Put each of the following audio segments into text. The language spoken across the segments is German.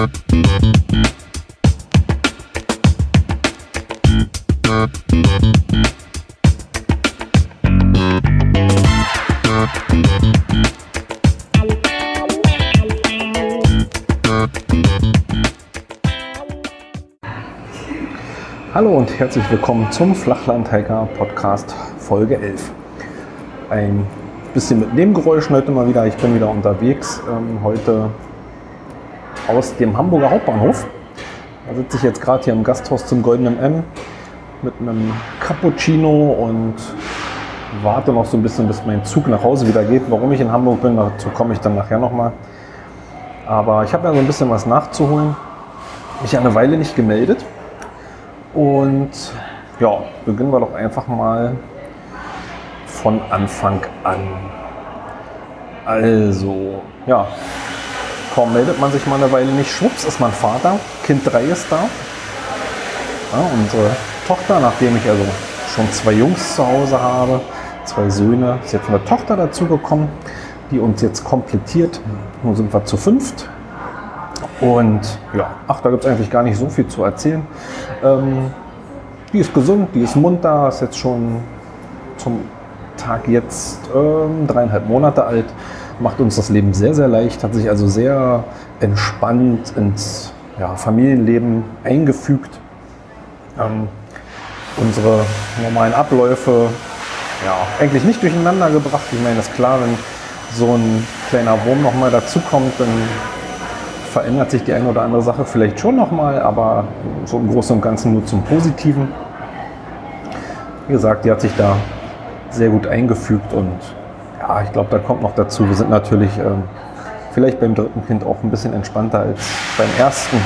Hallo und herzlich willkommen zum Flachlandhiker Podcast Folge 11. Ein bisschen mit Nebengeräuschen heute mal wieder. Ich bin wieder unterwegs. Ähm, heute aus dem Hamburger Hauptbahnhof. Da sitze ich jetzt gerade hier im Gasthaus zum Goldenen M mit einem Cappuccino und warte noch so ein bisschen, bis mein Zug nach Hause wieder geht. Warum ich in Hamburg bin, dazu komme ich dann nachher nochmal. Aber ich habe ja so ein bisschen was nachzuholen. Mich eine Weile nicht gemeldet. Und ja, beginnen wir doch einfach mal von Anfang an. Also, ja, kaum meldet man sich mal eine Weile nicht. Schwupps ist mein Vater, Kind 3 ist da. Ja, unsere Tochter, nachdem ich also schon zwei Jungs zu Hause habe, zwei Söhne, ist jetzt eine Tochter dazugekommen, die uns jetzt komplettiert. Nun sind wir zu fünft. Und ja, ach, da gibt es eigentlich gar nicht so viel zu erzählen. Ähm, die ist gesund, die ist munter, ist jetzt schon zum Tag jetzt ähm, dreieinhalb Monate alt, macht uns das Leben sehr, sehr leicht, hat sich also sehr entspannt ins ja, Familienleben eingefügt. Ähm, unsere normalen Abläufe ja, eigentlich nicht durcheinander gebracht. Ich meine, ist klar, wenn so ein kleiner Wurm nochmal dazukommt, dann verändert sich die eine oder andere Sache vielleicht schon nochmal, aber so im Großen und Ganzen nur zum Positiven. Wie gesagt, die hat sich da sehr gut eingefügt und ja, ich glaube, da kommt noch dazu. Wir sind natürlich ähm, vielleicht beim dritten Kind auch ein bisschen entspannter als beim ersten.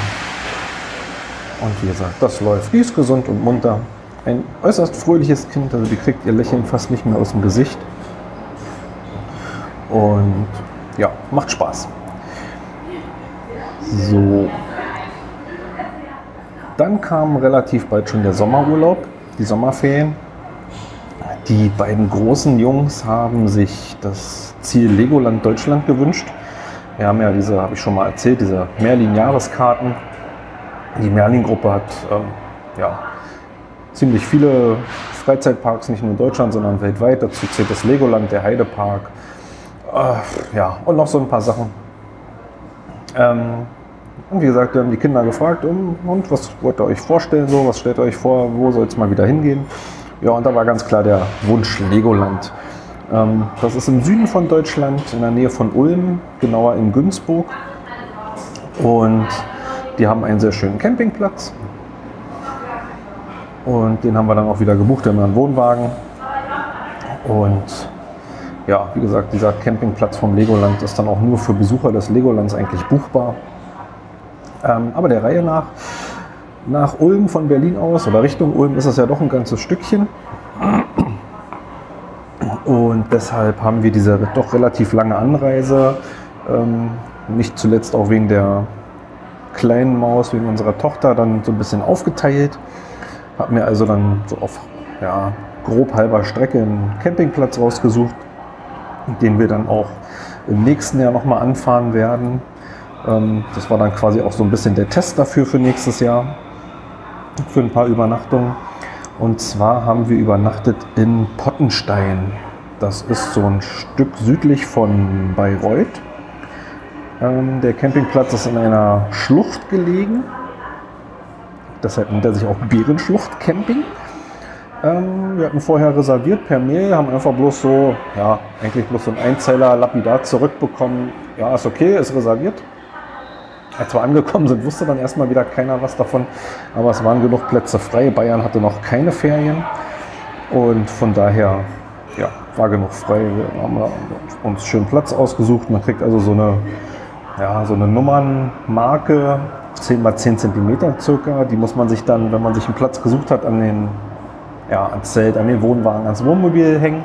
Und wie gesagt, das läuft. Die ist gesund und munter. Ein äußerst fröhliches Kind, also die kriegt ihr Lächeln fast nicht mehr aus dem Gesicht. Und ja, macht Spaß. So. Dann kam relativ bald schon der Sommerurlaub, die Sommerferien. Die beiden großen Jungs haben sich das Ziel Legoland Deutschland gewünscht. Wir haben ja diese, habe ich schon mal erzählt, diese Merlin-Jahreskarten. Die Merlin-Gruppe hat ähm, ja, ziemlich viele Freizeitparks, nicht nur in Deutschland, sondern weltweit. Dazu zählt das Legoland, der Heidepark. Äh, ja, und noch so ein paar Sachen. Ähm, und wie gesagt, wir haben die Kinder gefragt, um, und was wollt ihr euch vorstellen, so, was stellt ihr euch vor, wo soll es mal wieder hingehen? Ja, und da war ganz klar der Wunsch Legoland. Ähm, das ist im Süden von Deutschland, in der Nähe von Ulm, genauer in Günzburg. Und die haben einen sehr schönen Campingplatz. Und den haben wir dann auch wieder gebucht, haben einen Wohnwagen. Und ja, wie gesagt, dieser Campingplatz vom Legoland ist dann auch nur für Besucher des Legolands eigentlich buchbar. Ähm, aber der Reihe nach, nach Ulm von Berlin aus oder Richtung Ulm ist es ja doch ein ganzes Stückchen. Und deshalb haben wir diese doch relativ lange Anreise, ähm, nicht zuletzt auch wegen der kleinen Maus, wegen unserer Tochter, dann so ein bisschen aufgeteilt. Hab mir also dann so auf ja, grob halber Strecke einen Campingplatz rausgesucht, den wir dann auch im nächsten Jahr nochmal anfahren werden. Ähm, das war dann quasi auch so ein bisschen der Test dafür für nächstes Jahr, für ein paar Übernachtungen. Und zwar haben wir übernachtet in Pottenstein. Das ist so ein Stück südlich von Bayreuth. Ähm, der Campingplatz ist in einer Schlucht gelegen. Deshalb nennt er sich auch Bärenschlucht Camping. Ähm, wir hatten vorher reserviert per Mail, haben einfach bloß so, ja, eigentlich bloß so ein Einzeiler lapidar zurückbekommen. Ja, ist okay, ist reserviert. Als wir angekommen sind, wusste dann erstmal wieder keiner was davon, aber es waren genug Plätze frei. Bayern hatte noch keine Ferien und von daher ja, war genug frei. Wir haben uns schön Platz ausgesucht. Man kriegt also so eine, ja, so eine Nummernmarke, 10 mal 10 cm circa. Die muss man sich dann, wenn man sich einen Platz gesucht hat, an den, ja, ans Zelt, an den Wohnwagen, ans Wohnmobil hängen,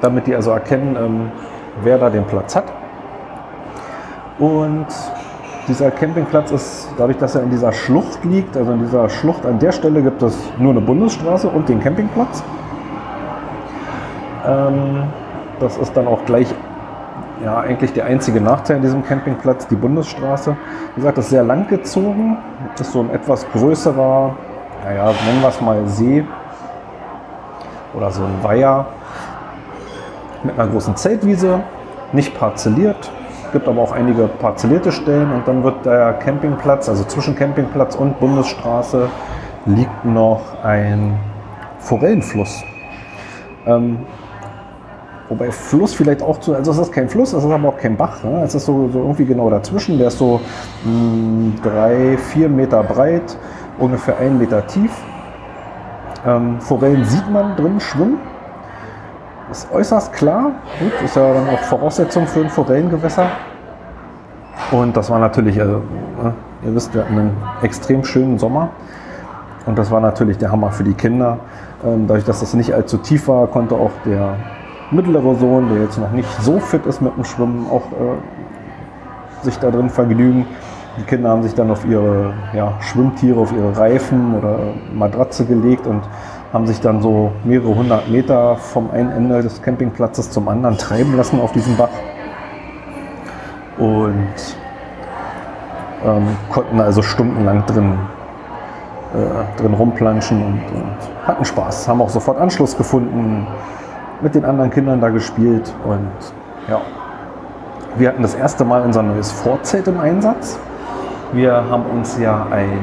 damit die also erkennen, ähm, wer da den Platz hat. Und dieser Campingplatz ist, dadurch, dass er in dieser Schlucht liegt, also in dieser Schlucht an der Stelle gibt es nur eine Bundesstraße und den Campingplatz. Ähm, das ist dann auch gleich ja, eigentlich der einzige Nachteil an diesem Campingplatz, die Bundesstraße. Wie gesagt, das ist sehr lang gezogen, ist so ein etwas größerer, naja, nennen wir es mal See oder so ein Weiher mit einer großen Zeltwiese, nicht parzelliert, gibt aber auch einige parzellierte Stellen und dann wird der Campingplatz, also zwischen Campingplatz und Bundesstraße, liegt noch ein Forellenfluss. Ähm, wobei Fluss vielleicht auch zu, also es ist kein Fluss, es ist aber auch kein Bach. Ne? Es ist so, so irgendwie genau dazwischen. Der ist so mh, hm, drei, vier Meter breit, ungefähr ein Meter tief. Ähm, Forellen sieht man drin schwimmen. Ist äußerst klar. Gut, ist ja dann auch Voraussetzung für ein Forellengewässer. Und das war natürlich, also, ihr wisst, wir hatten einen extrem schönen Sommer. Und das war natürlich der Hammer für die Kinder. Ähm, dadurch, dass das nicht allzu tief war, konnte auch der mittlere Sohn, der jetzt noch nicht so fit ist mit dem Schwimmen, auch äh, sich da drin vergnügen. Die Kinder haben sich dann auf ihre ja, Schwimmtiere, auf ihre Reifen oder Matratze gelegt und haben sich dann so mehrere hundert Meter vom einen Ende des Campingplatzes zum anderen treiben lassen auf diesem Bach. Und ähm, konnten also stundenlang drin äh, drin rumplanschen und, und, hatten Spaß. Haben auch sofort Anschluss gefunden, mit den anderen Kindern da gespielt und ja. Wir hatten das erste Mal unser neues Vorzelt im Einsatz. Wir haben uns ja ein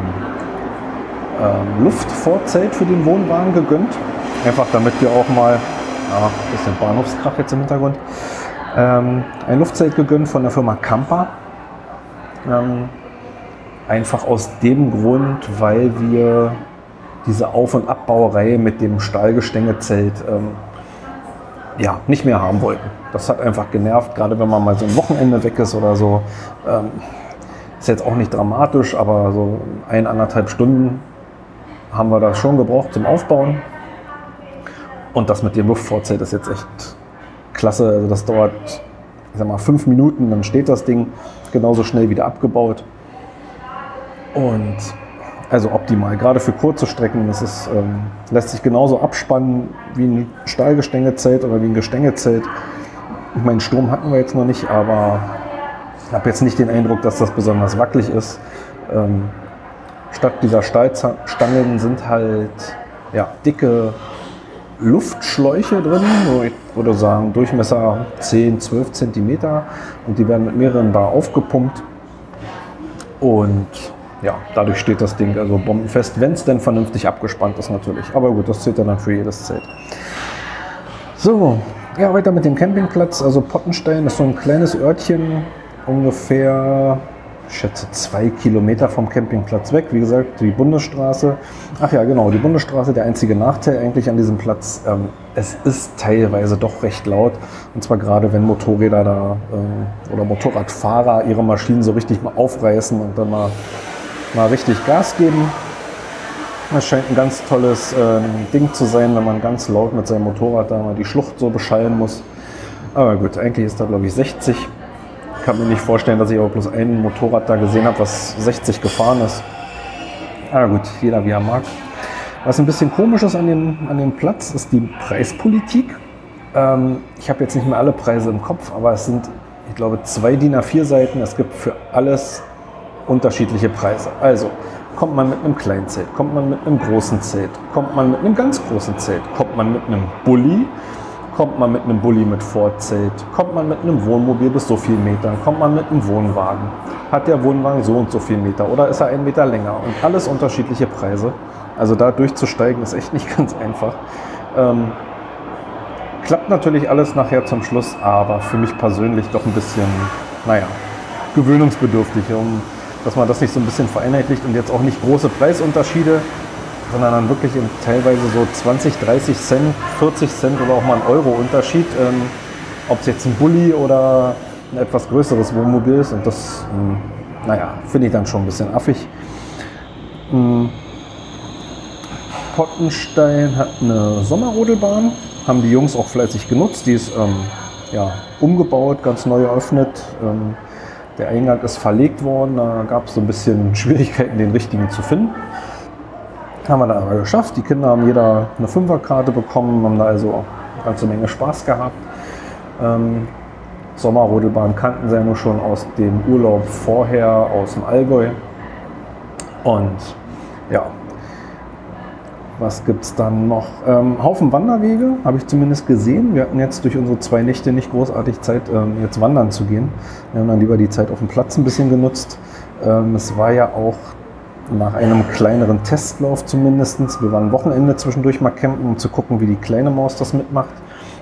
ähm, Luftvorzelt für den Wohnwagen gegönnt. Einfach damit wir auch mal, ja, bisschen Bahnhofskrach jetzt im Hintergrund, ähm, ein Luftzelt gegönnt von der Firma Kampa. Ähm, Einfach aus dem Grund, weil wir diese Auf- und Abbauerei mit dem Stahlgestängezelt ähm, ja, nicht mehr haben wollten. Das hat einfach genervt, gerade wenn man mal so ein Wochenende weg ist oder so. Ähm, ist jetzt auch nicht dramatisch, aber so ein, anderthalb Stunden haben wir das schon gebraucht zum Aufbauen. Und das mit dem Luftvorzelt ist jetzt echt klasse. Also das dauert, ich sag mal, fünf Minuten, dann steht das Ding genauso schnell wieder abgebaut. Und also optimal, gerade für kurze Strecken. Das ist, ähm, lässt sich genauso abspannen wie ein Stahlgestängezelt oder wie ein Gestängezelt. Ich meine, Sturm hatten wir jetzt noch nicht, aber ich habe jetzt nicht den Eindruck, dass das besonders wackelig ist. Ähm, statt dieser Stahlstangen sind halt ja, dicke Luftschläuche drin, so ich würde sagen Durchmesser 10, 12 Zentimeter und die werden mit mehreren Bar aufgepumpt. Und ja, dadurch steht das Ding also bombenfest, wenn es denn vernünftig abgespannt ist natürlich. Aber gut, das zählt dann für jedes Zelt. So, ja, weiter mit dem Campingplatz. Also Pottenstein ist so ein kleines Örtchen, ungefähr, schätze, zwei Kilometer vom Campingplatz weg. Wie gesagt, die Bundesstraße. Ach ja, genau, die Bundesstraße, der einzige Nachteil eigentlich an diesem Platz. Ähm, es ist teilweise doch recht laut. Und zwar gerade, wenn Motorräder da ähm, oder Motorradfahrer ihre Maschinen so richtig mal aufreißen und dann mal mal richtig Gas geben. Das scheint ein ganz tolles äh, Ding zu sein, wenn man ganz laut mit seinem Motorrad da mal die Schlucht so beschallen muss. Aber gut, eigentlich ist da glaube ich 60. Kann mir nicht vorstellen, dass ich auch bloß ein Motorrad da gesehen habe, was 60 gefahren ist. Aber gut, jeder wie er mag. Was ein bisschen komisch ist an dem, an dem Platz, ist die Preispolitik. Ähm, ich habe jetzt nicht mehr alle Preise im Kopf, aber es sind, ich glaube, zwei DIN A4 Seiten. Es gibt für alles unterschiedliche Preise. Also kommt man mit einem kleinen Zelt, kommt man mit einem großen Zelt, kommt man mit einem ganz großen Zelt, kommt man mit einem Bulli, kommt man mit einem Bulli mit Vorzelt, kommt man mit einem Wohnmobil bis so viel Metern, kommt man mit einem Wohnwagen, hat der Wohnwagen so und so viel Meter oder ist er einen Meter länger und alles unterschiedliche Preise. Also da durchzusteigen ist echt nicht ganz einfach. Ähm, klappt natürlich alles nachher zum Schluss, aber für mich persönlich doch ein bisschen, naja, gewöhnungsbedürftig. Um dass man das nicht so ein bisschen vereinheitlicht und jetzt auch nicht große Preisunterschiede, sondern dann wirklich in teilweise so 20, 30 Cent, 40 Cent oder auch mal ein Euro Unterschied, ähm, ob es jetzt ein Bulli oder ein etwas größeres Wohnmobil ist. Und das, ähm, naja, finde ich dann schon ein bisschen affig. Ähm, Pottenstein hat eine Sommerrodelbahn, haben die Jungs auch fleißig genutzt. Die ist ähm, ja, umgebaut, ganz neu eröffnet. Ähm, der Eingang ist verlegt worden, da gab es so ein bisschen Schwierigkeiten, den richtigen zu finden. Haben wir dann aber geschafft. Die Kinder haben jeder eine Fünferkarte bekommen, haben da also eine ganze Menge Spaß gehabt. Ähm, Sommerrodelbahn kannten sie ja nur schon aus dem Urlaub vorher aus dem Allgäu. Und ja, was gibt es dann noch? Ähm, Haufen Wanderwege, habe ich zumindest gesehen. Wir hatten jetzt durch unsere zwei Nächte nicht großartig Zeit, ähm, jetzt wandern zu gehen. Wir haben dann lieber die Zeit auf dem Platz ein bisschen genutzt. Ähm, es war ja auch nach einem kleineren Testlauf zumindest. Wir waren Wochenende zwischendurch mal campen, um zu gucken, wie die kleine Maus das mitmacht.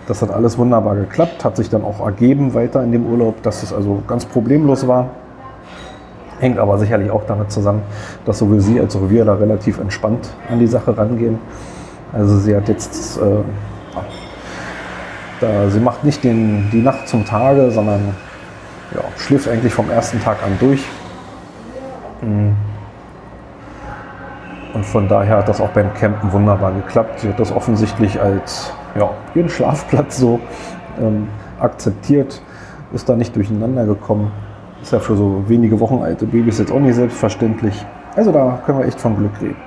Das hat alles wunderbar geklappt, hat sich dann auch ergeben weiter in dem Urlaub, dass es also ganz problemlos war. Hängt aber sicherlich auch damit zusammen, dass sowohl sie als auch wir da relativ entspannt an die Sache rangehen. Also sie hat jetzt, äh, da, sie macht nicht den, die Nacht zum Tage, sondern ja, schläft eigentlich vom ersten Tag an durch. Mhm. Und von daher hat das auch beim Campen wunderbar geklappt. Sie hat das offensichtlich als ja, ihren Schlafplatz so ähm, akzeptiert, ist da nicht durcheinander gekommen. Ist ja für so wenige Wochen alte Babys jetzt auch nicht selbstverständlich. Also da können wir echt von Glück reden.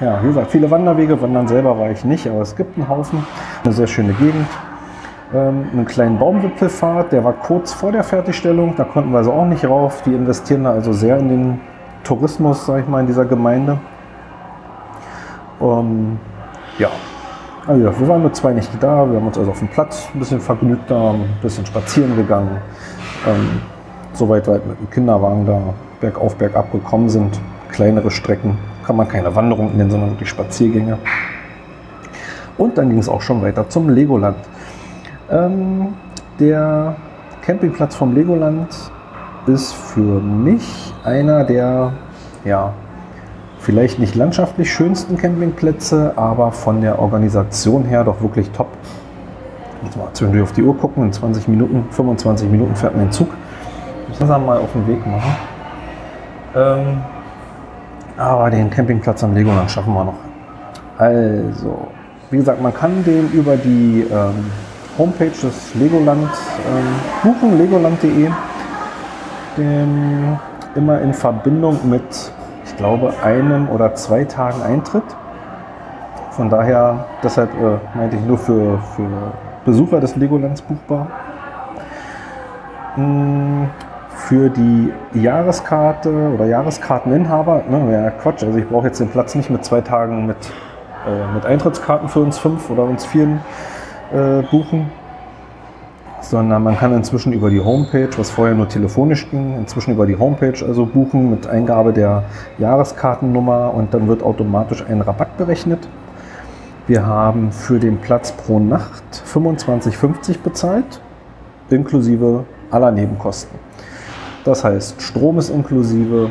Ja, wie gesagt, viele Wanderwege. Wandern selber war ich nicht, aber es gibt einen Haufen. Eine sehr schöne Gegend. Ähm, einen kleinen Baumwipfelfahrt, der war kurz vor der Fertigstellung. Da konnten wir also auch nicht rauf. Die investieren da also sehr in den Tourismus, sag ich mal, in dieser Gemeinde. Um, ja, also wir waren nur zwei Nächte da. Wir haben uns also auf dem Platz ein bisschen vergnügt da, ein bisschen spazieren gegangen. Ähm, soweit weit mit dem Kinderwagen da bergauf, bergab gekommen sind. Kleinere Strecken, kann man keine Wanderung nennen, sondern die Spaziergänge. Und dann ging es auch schon weiter zum Legoland. Ähm, der Campingplatz vom Legoland ist für mich einer der, ja, vielleicht nicht landschaftlich schönsten Campingplätze, aber von der Organisation her doch wirklich top. Muss mal zwischendurch auf die Uhr gucken, in 20 Minuten, 25 Minuten fährt man Zug. Ich muss mal auf den Weg machen. Ähm, aber den Campingplatz am Legoland schaffen wir noch. Also, wie gesagt, man kann den über die ähm, Homepage des Legoland ähm, buchen, legoland.de den immer in Verbindung mit, ich glaube, einem oder zwei Tagen Eintritt. Von daher, deshalb äh, meinte ich nur für, für Besucher des Legolands buchbar. Hm, für die Jahreskarte oder Jahreskarteninhaber, ne, ja Quatsch, also ich brauche jetzt den Platz nicht mit zwei Tagen mit, äh, mit Eintrittskarten für uns fünf oder uns vieren äh, buchen, sondern man kann inzwischen über die Homepage, was vorher nur telefonisch ging, inzwischen über die Homepage also buchen mit Eingabe der Jahreskartennummer und dann wird automatisch ein Rabatt berechnet. Wir haben für den Platz pro Nacht 25,50 bezahlt, inklusive aller Nebenkosten. Das heißt, Strom ist inklusive,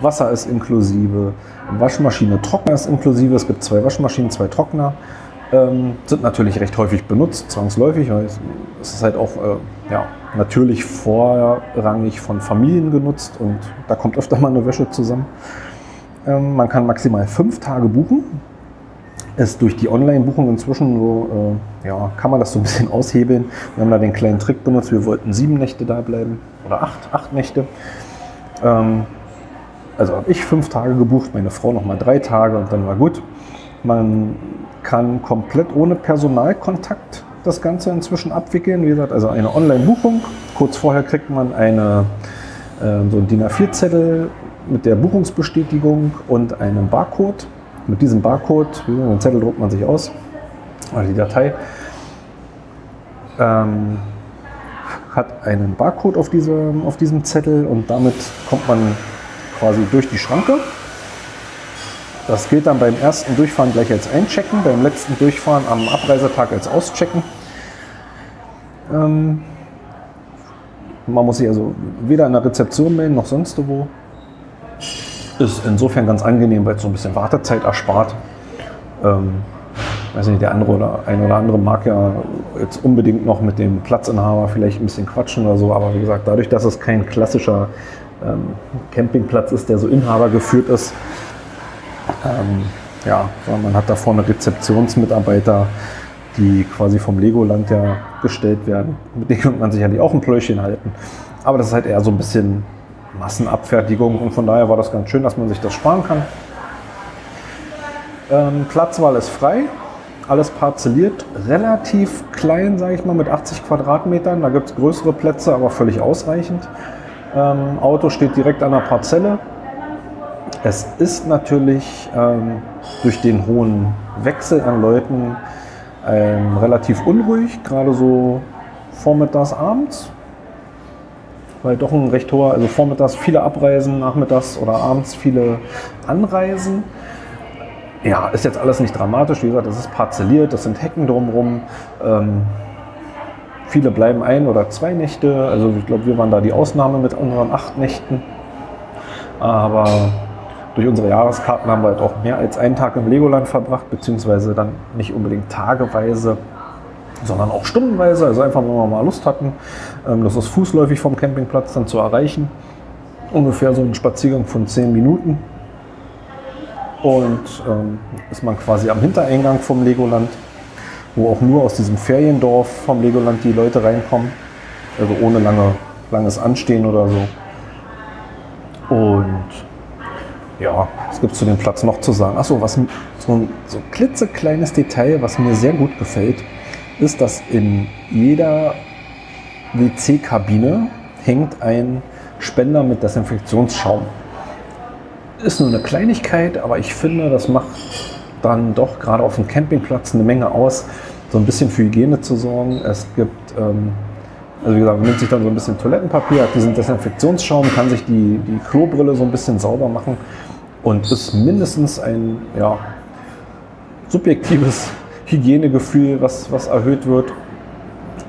Wasser ist inklusive, Waschmaschine, Trockner ist inklusive. Es gibt zwei Waschmaschinen, zwei Trockner. Ähm, sind natürlich recht häufig benutzt, zwangsläufig, es, ist halt auch äh, ja, natürlich vorrangig von Familien genutzt und da kommt öfter mal eine Wäsche zusammen. Ähm, man kann maximal fünf Tage buchen. Ist durch die Online-Buchung inzwischen so, äh, ja, kann man das so ein bisschen aushebeln. Wir haben da den kleinen Trick benutzt, wir wollten sieben Nächte da bleiben oder acht, acht Nächte. Ähm, also habe ich fünf Tage gebucht, meine Frau nochmal drei Tage und dann war gut. Man kann komplett ohne Personalkontakt das Ganze inzwischen abwickeln. Wie gesagt, also eine Online-Buchung. Kurz vorher kriegt man eine, äh, so einen DIN A4-Zettel mit der Buchungsbestätigung und einem Barcode. Mit diesem Barcode, den Zettel druckt man sich aus, oder die Datei, ähm, hat einen Barcode auf, diese, auf diesem Zettel und damit kommt man quasi durch die Schranke das gilt dann beim ersten Durchfahren gleich als Einchecken, beim letzten Durchfahren am Abreisetag als Auschecken. Ähm, man muss sich also weder in der Rezeption melden noch sonst wo. Ist insofern ganz angenehm, weil es so ein bisschen Wartezeit erspart. Ähm, weiß nicht, der andere oder ein oder andere mag ja jetzt unbedingt noch mit dem Platzinhaber vielleicht ein bisschen quatschen oder so, aber wie gesagt, dadurch, dass es kein klassischer ähm, Campingplatz ist, der so Inhaber geführt ist, ähm, ja, man hat da vorne Rezeptionsmitarbeiter, die quasi vom Legoland ja gestellt werden. Mit denen könnte man sicherlich auch ein Pläuschen halten. Aber das ist halt eher so ein bisschen Massenabfertigung und von daher war das ganz schön, dass man sich das sparen kann. Ähm, Platzwahl ist frei. alles parzelliert, relativ klein, sage ich mal, mit 80 Quadratmetern. Da gibt es größere Plätze, aber völlig ausreichend. Ähm, Auto steht direkt an der Parzelle. Es ist natürlich ähm, durch den hohen Wechsel an Leuten ähm, relativ unruhig, gerade so vormittags, abends. Weil doch ein recht hoher, also vormittags viele Abreisen, nachmittags oder abends viele Anreisen. Ja, ist jetzt alles nicht dramatisch. Wie gesagt, es ist parzelliert, es sind Hecken drumherum. Ähm, viele bleiben ein oder zwei Nächte. Also ich glaube, wir waren da die Ausnahme mit unseren acht Nächten. Aber durch unsere Jahreskarten haben wir halt auch mehr als einen Tag im Legoland verbracht, beziehungsweise dann nicht unbedingt tageweise, sondern auch stundenweise. Also einfach, wenn wir mal Lust hatten, ähm, das ist fußläufig vom Campingplatz dann zu erreichen. Ungefähr so ein Spaziergang von zehn Minuten. Und ähm, ist man quasi am Hintereingang vom Legoland, wo auch nur aus diesem Feriendorf vom Legoland die Leute reinkommen. Also ohne lange, langes Anstehen oder so. Und ja, was gibt es zu dem Platz noch zu sagen? Achso, was so ein so klitzekleines Detail, was mir sehr gut gefällt, ist, dass in jeder WC-Kabine hängt ein Spender mit Desinfektionsschaum. Ist nur eine Kleinigkeit, aber ich finde, das macht dann doch gerade auf dem Campingplatz eine Menge aus, so ein bisschen für Hygiene zu sorgen. Es gibt, ähm, also wie gesagt, man nimmt sich dann so ein bisschen Toilettenpapier, hat diesen Desinfektionsschaum, kann sich die, die Klobrille so ein bisschen sauber machen und ist mindestens ein ja, subjektives Hygienegefühl, was, was erhöht wird.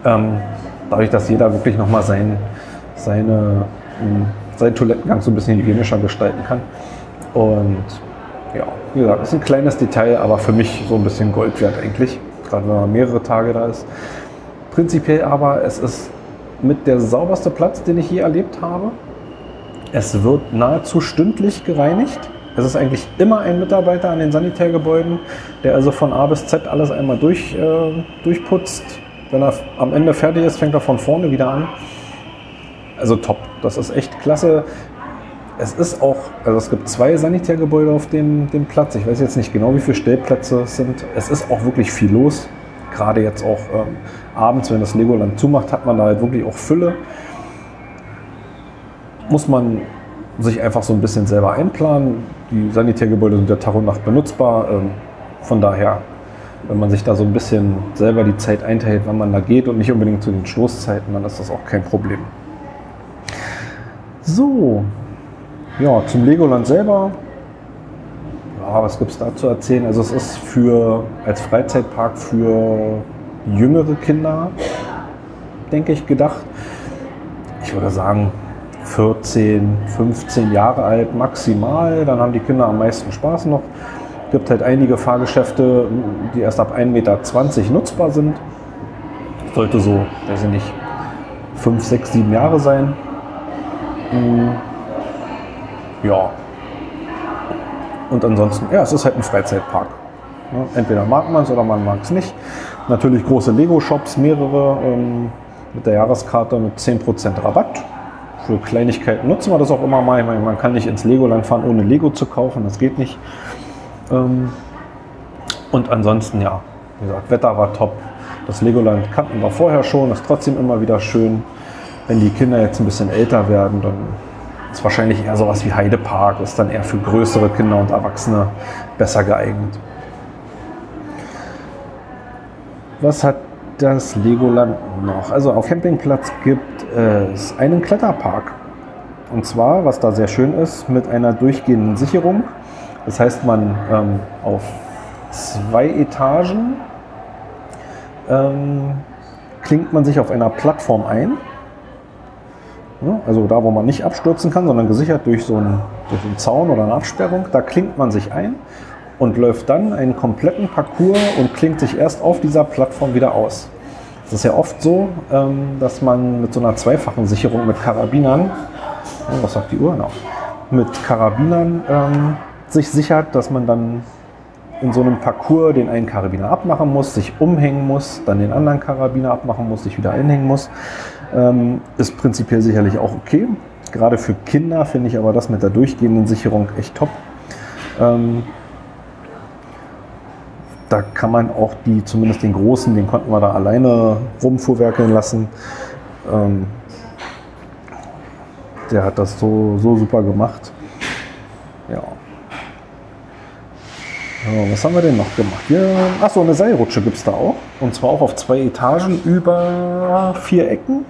Ähm, dadurch, dass jeder wirklich nochmal sein, seine, hm, seinen Toilettengang so ein bisschen hygienischer gestalten kann. Und ja, wie gesagt, ist ein kleines Detail, aber für mich so ein bisschen Gold wert eigentlich, gerade wenn man mehrere Tage da ist. Prinzipiell aber, es ist mit der sauberste Platz, den ich je erlebt habe. Es wird nahezu stündlich gereinigt. Es ist eigentlich immer ein Mitarbeiter an den Sanitärgebäuden, der also von A bis Z alles einmal durch, äh, durchputzt. Wenn er am Ende fertig ist, fängt er von vorne wieder an. Also top. Das ist echt klasse. Es ist auch, also es gibt zwei Sanitärgebäude auf dem, dem Platz. Ich weiß jetzt nicht genau, wie viele Stellplätze es sind. Es ist auch wirklich viel los. Gerade jetzt auch ähm, abends, wenn das Legoland zumacht, hat man da halt wirklich auch Fülle. Muss man sich einfach so ein bisschen selber einplanen. Die Sanitärgebäude sind ja Tag und Nacht benutzbar. Ähm, von daher, wenn man sich da so ein bisschen selber die Zeit einteilt, wann man da geht und nicht unbedingt zu den Stoßzeiten, dann ist das auch kein Problem. So, ja, zum Legoland selber. Ja, was gibt es da zu erzählen? Also es ist für als Freizeitpark für jüngere Kinder, denke ich, gedacht. Ich würde sagen, 14, 15 Jahre alt maximal. Dann haben die Kinder am meisten Spaß noch. Es gibt halt einige Fahrgeschäfte, die erst ab 1,20 Meter nutzbar sind. Sollte so, weiß ich nicht, 5, 6, 7 Jahre sein. Hm. Ja. Und ansonsten, ja, es ist halt ein Freizeitpark. Entweder mag man es oder man mag es nicht. Natürlich große Lego-Shops, mehrere ähm, mit der Jahreskarte mit 10% Rabatt für Kleinigkeiten nutzen wir das auch immer mal. Meine, man kann nicht ins Legoland fahren, ohne Lego zu kaufen, das geht nicht. Ähm, und ansonsten, ja, wie gesagt, Wetter war top. Das Legoland kannten wir vorher schon, ist trotzdem immer wieder schön. Wenn die Kinder jetzt ein bisschen älter werden, dann ist wahrscheinlich eher sowas wie Heidepark, ist dann eher für größere Kinder und Erwachsene besser geeignet. Was hat das Legoland noch? Also auf Campingplatz gibt es einen Kletterpark. Und zwar, was da sehr schön ist, mit einer durchgehenden Sicherung. Das heißt, man ähm, auf zwei Etagen ähm, klingt man sich auf einer Plattform ein. Also da, wo man nicht abstürzen kann, sondern gesichert durch so, einen, durch einen Zaun oder eine Absperrung, da klingt man sich ein und läuft dann einen kompletten Parcours und klingt sich erst auf dieser Plattform wieder aus. Es ist ja oft so, ähm, dass man mit so einer zweifachen Sicherung mit Karabinern, oh, was sagt die Uhr noch, mit Karabinern ähm, sich sichert, dass man dann in so einem Parcours den einen Karabiner abmachen muss, sich umhängen muss, dann den anderen Karabiner abmachen muss, sich wieder einhängen muss. Ähm, ist prinzipiell sicherlich auch okay. Gerade für Kinder finde ich aber das mit der durchgehenden Sicherung echt top. Ähm, da kann man auch die, zumindest den großen, den konnten wir da alleine rumfuhrwerkeln lassen. Ähm, der hat das so, so super gemacht. Ja. So, was haben wir denn noch gemacht? achso, eine Seilrutsche gibt es da auch. Und zwar auch auf zwei Etagen über vier Ecken.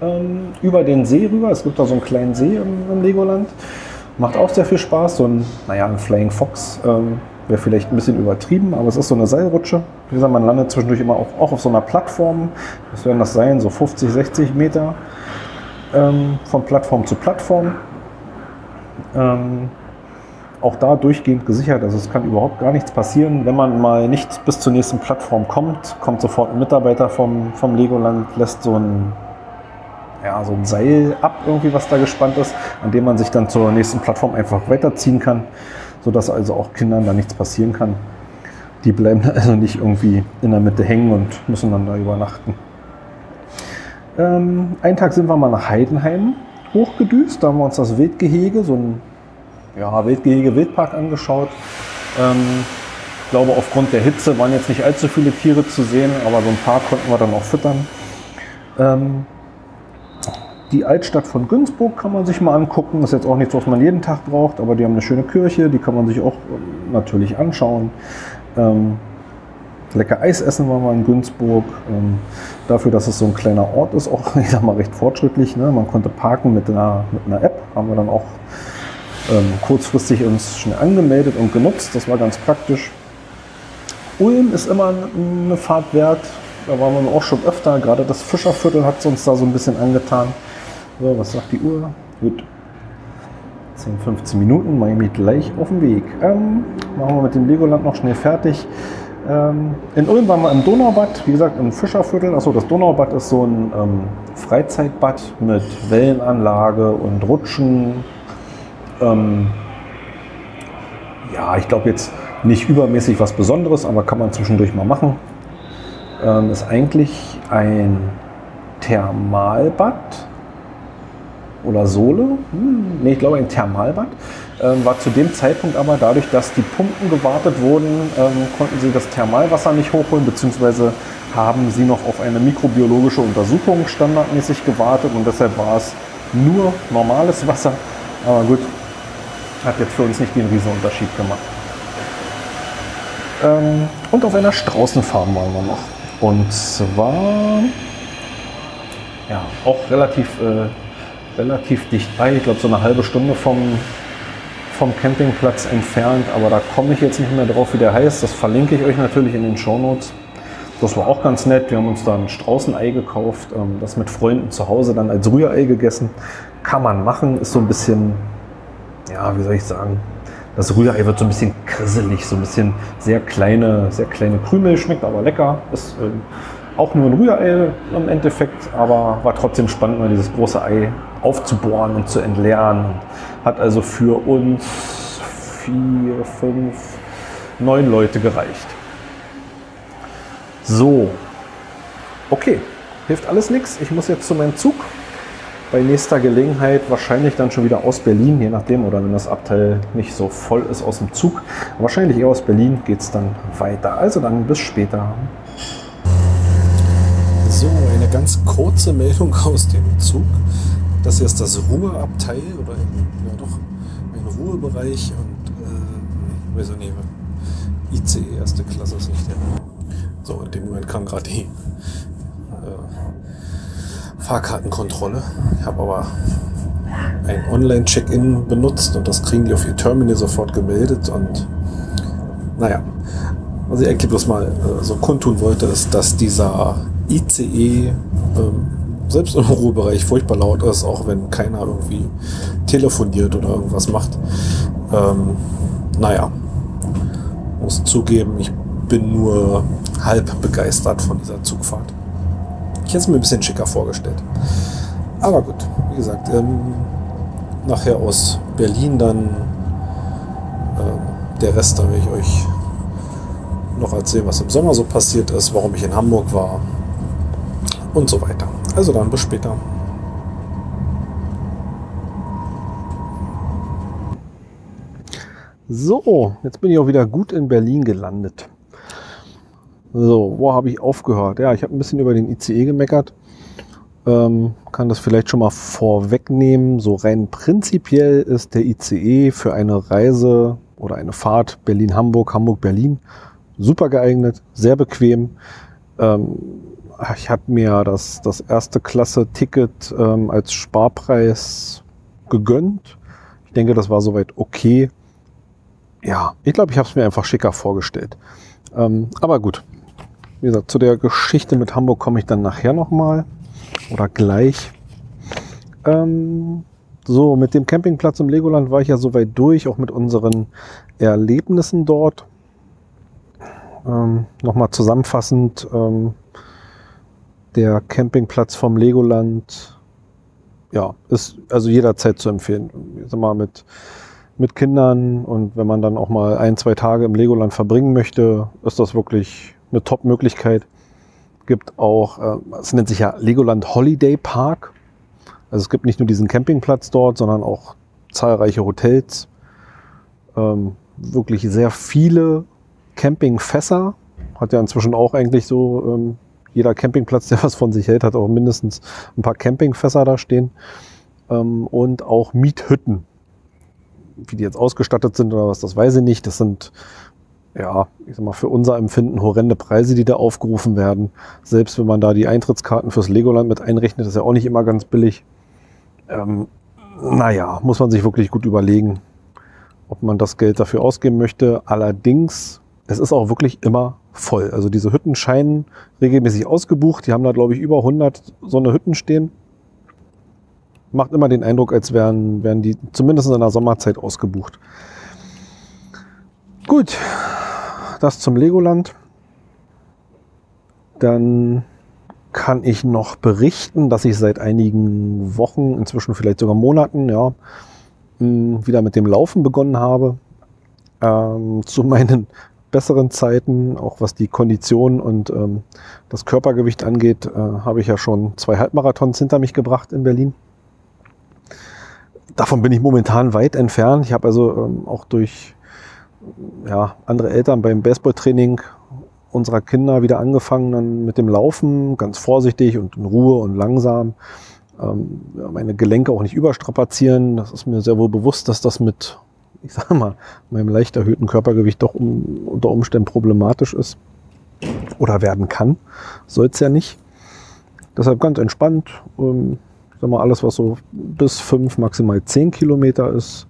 Ähm, über den See rüber. Es gibt da so einen kleinen See im, im Legoland. Macht auch sehr viel Spaß. So ein, naja, ein Flying Fox ähm, wäre vielleicht ein bisschen übertrieben, aber es ist so eine Seilrutsche. Wie gesagt, man landet zwischendurch immer auch, auch auf so einer Plattform. Das werden das sein, so 50, 60 Meter ähm, von Plattform zu Plattform. Ähm, auch da durchgehend gesichert. Also es kann überhaupt gar nichts passieren. Wenn man mal nicht bis zur nächsten Plattform kommt, kommt sofort ein Mitarbeiter vom, vom Legoland, lässt so ein, ja, so ein Seil ab, irgendwie, was da gespannt ist, an dem man sich dann zur nächsten Plattform einfach weiterziehen kann, sodass also auch Kindern da nichts passieren kann. Die bleiben also nicht irgendwie in der Mitte hängen und müssen dann da übernachten. Ähm, einen Tag sind wir mal nach Heidenheim hochgedüst. Da haben wir uns das Wildgehege, so ein ja, Wildgehege, Wildpark angeschaut. Ähm, ich glaube, aufgrund der Hitze waren jetzt nicht allzu viele Tiere zu sehen, aber so ein paar konnten wir dann auch füttern. Ähm, die Altstadt von Günzburg kann man sich mal angucken. Ist jetzt auch nichts, was man jeden Tag braucht, aber die haben eine schöne Kirche, die kann man sich auch ähm, natürlich anschauen. Ähm, lecker Eis essen waren wir in Günzburg. Ähm, dafür, dass es so ein kleiner Ort ist, auch ich sag mal recht fortschrittlich. Ne? Man konnte parken mit einer, mit einer App, haben wir dann auch ähm, kurzfristig uns schnell angemeldet und genutzt. Das war ganz praktisch. Ulm ist immer eine Fahrt wert. Da waren wir auch schon öfter. Gerade das Fischerviertel hat es uns da so ein bisschen angetan. So, was sagt die Uhr? Gut. 10, 15 Minuten, mache ich mich gleich auf den Weg. Ähm, machen wir mit dem Legoland noch schnell fertig. Ähm, in Ulm waren wir im Donaubad, wie gesagt im Fischerviertel. Achso, das Donaubad ist so ein ähm, Freizeitbad mit Wellenanlage und Rutschen. Ähm, ja, ich glaube jetzt nicht übermäßig was Besonderes, aber kann man zwischendurch mal machen. Ähm, ist eigentlich ein Thermalbad oder Sohle. Hm, ne, ich glaube ein Thermalbad. Ähm, war zu dem Zeitpunkt aber dadurch, dass die Pumpen gewartet wurden, ähm, konnten sie das Thermalwasser nicht hochholen, beziehungsweise haben sie noch auf eine mikrobiologische Untersuchung standardmäßig gewartet und deshalb war es nur normales Wasser. Aber gut, hat jetzt für uns nicht den Riesenunterschied gemacht. Ähm, und auf einer Straußenfarm waren wir noch. Und zwar ja, auch relativ, äh, relativ dicht bei. Ich glaube, so eine halbe Stunde vom, vom Campingplatz entfernt. Aber da komme ich jetzt nicht mehr drauf, wie der heißt. Das verlinke ich euch natürlich in den Shownotes. Das war auch ganz nett. Wir haben uns da ein Straußenei gekauft, ähm, das mit Freunden zu Hause dann als Rührei gegessen. Kann man machen, ist so ein bisschen, ja, wie soll ich sagen, das Rührei wird so ein bisschen krisselig, so ein bisschen sehr kleine, sehr kleine Krümel, schmeckt aber lecker. Ist äh, auch nur ein Rührei im Endeffekt, aber war trotzdem spannend, mal dieses große Ei aufzubohren und zu entleeren. Hat also für uns vier, fünf, neun Leute gereicht. So, okay, hilft alles nichts. Ich muss jetzt zu meinem Zug. Bei nächster Gelegenheit wahrscheinlich dann schon wieder aus Berlin, je nachdem, oder wenn das Abteil nicht so voll ist aus dem Zug. Wahrscheinlich eher aus Berlin geht es dann weiter. Also dann bis später. So, eine ganz kurze Meldung aus dem Zug. Das hier ist das Ruheabteil oder ja doch ein Ruhebereich und äh, weiß nicht, ICE erste Klasse ist nicht der. So, in dem Moment kam gerade die äh, Fahrkartenkontrolle. Ich habe aber ein Online-Check-In benutzt und das kriegen die auf ihr Terminal sofort gemeldet und naja, was ich eigentlich bloß mal äh, so kundtun wollte, ist, dass dieser ICE ähm, selbst im Ruhebereich furchtbar laut ist, auch wenn keiner irgendwie telefoniert oder irgendwas macht. Ähm, naja, muss zugeben, ich bin nur halb begeistert von dieser Zugfahrt. Ich hätte es mir ein bisschen schicker vorgestellt. Aber gut, wie gesagt, ähm, nachher aus Berlin dann ähm, der Rest, da werde ich euch noch erzählen, was im Sommer so passiert ist, warum ich in Hamburg war und so weiter. Also dann bis später. So, jetzt bin ich auch wieder gut in Berlin gelandet. So, wo habe ich aufgehört? Ja, ich habe ein bisschen über den ICE gemeckert. Ähm, kann das vielleicht schon mal vorwegnehmen. So rein prinzipiell ist der ICE für eine Reise oder eine Fahrt Berlin-Hamburg, Hamburg-Berlin super geeignet, sehr bequem. Ähm, ich hatte mir das, das erste Klasse-Ticket ähm, als Sparpreis gegönnt. Ich denke, das war soweit okay. Ja, ich glaube, ich habe es mir einfach schicker vorgestellt. Ähm, aber gut, wie gesagt, zu der Geschichte mit Hamburg komme ich dann nachher nochmal oder gleich. Ähm, so, mit dem Campingplatz im Legoland war ich ja soweit durch, auch mit unseren Erlebnissen dort. Ähm, Nochmal zusammenfassend, ähm, der Campingplatz vom Legoland, ja, ist also jederzeit zu empfehlen. Ich sag mal, mit, mit Kindern und wenn man dann auch mal ein, zwei Tage im Legoland verbringen möchte, ist das wirklich eine Top-Möglichkeit. Gibt auch, äh, es nennt sich ja Legoland Holiday Park. Also es gibt nicht nur diesen Campingplatz dort, sondern auch zahlreiche Hotels. Ähm, wirklich sehr viele Campingfässer. Hat ja inzwischen auch eigentlich so ähm, jeder Campingplatz, der was von sich hält, hat auch mindestens ein paar Campingfässer da stehen. Ähm, und auch Miethütten. Wie die jetzt ausgestattet sind oder was, das weiß ich nicht. Das sind, ja, ich sag mal, für unser Empfinden horrende Preise, die da aufgerufen werden. Selbst wenn man da die Eintrittskarten fürs Legoland mit einrechnet, ist ja auch nicht immer ganz billig. Ähm, naja, muss man sich wirklich gut überlegen, ob man das Geld dafür ausgeben möchte. Allerdings, es ist auch wirklich immer voll. Also diese Hütten scheinen regelmäßig ausgebucht. Die haben da, glaube ich, über 100 so eine Hütten stehen. Macht immer den Eindruck, als wären, wären die zumindest in der Sommerzeit ausgebucht. Gut, das zum Legoland. Dann kann ich noch berichten, dass ich seit einigen Wochen, inzwischen vielleicht sogar Monaten, ja, wieder mit dem Laufen begonnen habe. Ähm, zu meinen besseren Zeiten, auch was die Kondition und ähm, das Körpergewicht angeht, äh, habe ich ja schon zwei Halbmarathons hinter mich gebracht in Berlin. Davon bin ich momentan weit entfernt. Ich habe also ähm, auch durch ja, andere Eltern beim Baseballtraining unserer Kinder wieder angefangen dann mit dem Laufen, ganz vorsichtig und in Ruhe und langsam. Ähm, meine Gelenke auch nicht überstrapazieren. Das ist mir sehr wohl bewusst, dass das mit ich sag mal, meinem leicht erhöhten Körpergewicht doch um, unter Umständen problematisch ist oder werden kann. Soll es ja nicht. Deshalb ganz entspannt. Ähm, ich sag mal, alles, was so bis fünf, maximal zehn Kilometer ist,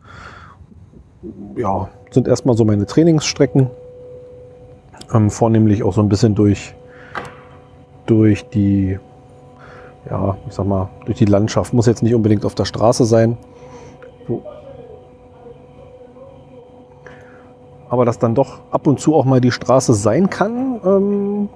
ja, sind erstmal so meine Trainingsstrecken. Ähm, vornehmlich auch so ein bisschen durch, durch die, ja, ich sag mal, durch die Landschaft. Muss jetzt nicht unbedingt auf der Straße sein. So, aber dass dann doch ab und zu auch mal die Straße sein kann, ähm,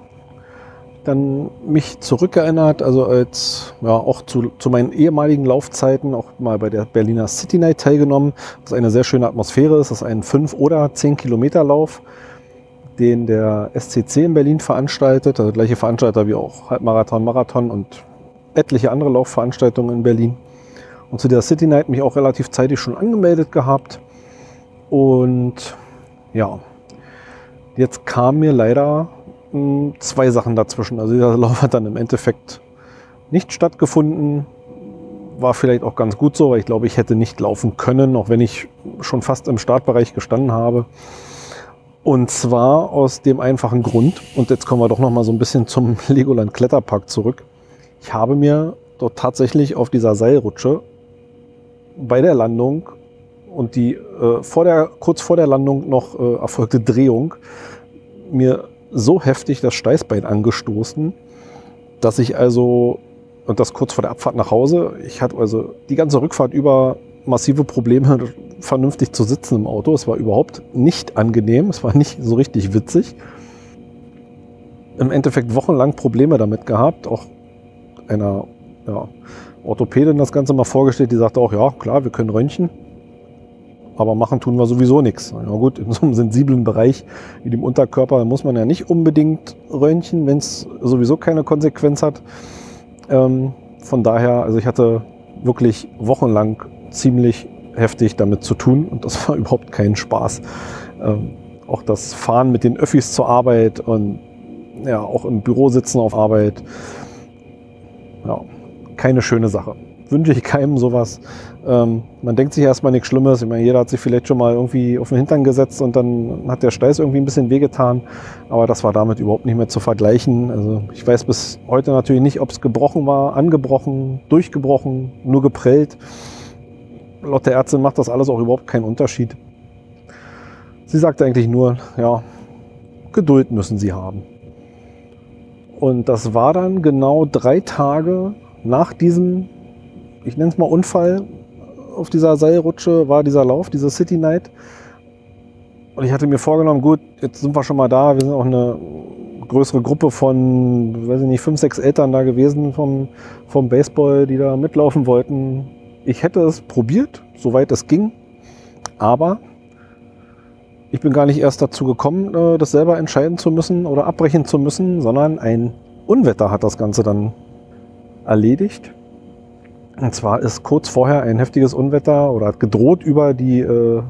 dann mich zurückerinnert, also als ja auch zu, zu meinen ehemaligen Laufzeiten auch mal bei der Berliner City Night teilgenommen, was eine sehr schöne Atmosphäre ist. Das ist ein 5 oder 10 Kilometer Lauf, den der SCC in Berlin veranstaltet, also gleiche Veranstalter wie auch Halbmarathon, Marathon und etliche andere Laufveranstaltungen in Berlin. Und zu der City Night mich auch relativ zeitig schon angemeldet gehabt und ja, jetzt kamen mir leider hm, zwei Sachen dazwischen. Also dieser Lauf hat dann im Endeffekt nicht stattgefunden. War vielleicht auch ganz gut so, weil ich glaube, ich hätte nicht laufen können, auch wenn ich schon fast im Startbereich gestanden habe. Und zwar aus dem einfachen Grund, und jetzt kommen wir doch noch mal so ein bisschen zum Legoland Kletterpark zurück. Ich habe mir dort tatsächlich auf dieser Seilrutsche bei der Landung und die äh, vor der, kurz vor der Landung noch äh, erfolgte Drehung mir so heftig das Steißbein angestoßen, dass ich also, und das kurz vor der Abfahrt nach Hause, ich hatte also die ganze Rückfahrt über massive Probleme, vernünftig zu sitzen im Auto. Es war überhaupt nicht angenehm, es war nicht so richtig witzig. Im Endeffekt wochenlang Probleme damit gehabt, auch einer ja, Orthopädin das Ganze mal vorgestellt, die sagte auch, ja klar, wir können röntgen aber machen tun wir sowieso nichts. Ja gut, in so einem sensiblen Bereich wie dem Unterkörper muss man ja nicht unbedingt röntgen, wenn es sowieso keine Konsequenz hat. Ähm, von daher, also ich hatte wirklich wochenlang ziemlich heftig damit zu tun und das war überhaupt kein Spaß. Ähm, auch das Fahren mit den Öffis zur Arbeit und ja, auch im Büro sitzen auf Arbeit. Ja, keine schöne Sache. Wünsche ich keinem sowas. Ähm, man denkt sich erstmal nichts Schlimmes. Ich meine, jeder hat sich vielleicht schon mal irgendwie auf den Hintern gesetzt und dann hat der Steiß irgendwie ein bisschen wehgetan. Aber das war damit überhaupt nicht mehr zu vergleichen. Also ich weiß bis heute natürlich nicht, ob es gebrochen war, angebrochen, durchgebrochen, nur geprellt. Laut der Ärztin macht das alles auch überhaupt keinen Unterschied. Sie sagte eigentlich nur, ja, Geduld müssen Sie haben. Und das war dann genau drei Tage nach diesem, ich nenne es mal Unfall, auf dieser Seilrutsche war dieser Lauf, diese City Night. Und ich hatte mir vorgenommen, gut, jetzt sind wir schon mal da. Wir sind auch eine größere Gruppe von, weiß ich nicht, fünf, sechs Eltern da gewesen vom, vom Baseball, die da mitlaufen wollten. Ich hätte es probiert, soweit es ging. Aber ich bin gar nicht erst dazu gekommen, äh, das selber entscheiden zu müssen oder abbrechen zu müssen, sondern ein Unwetter hat das Ganze dann erledigt. Und zwar ist kurz vorher ein heftiges Unwetter oder hat gedroht, über die äh,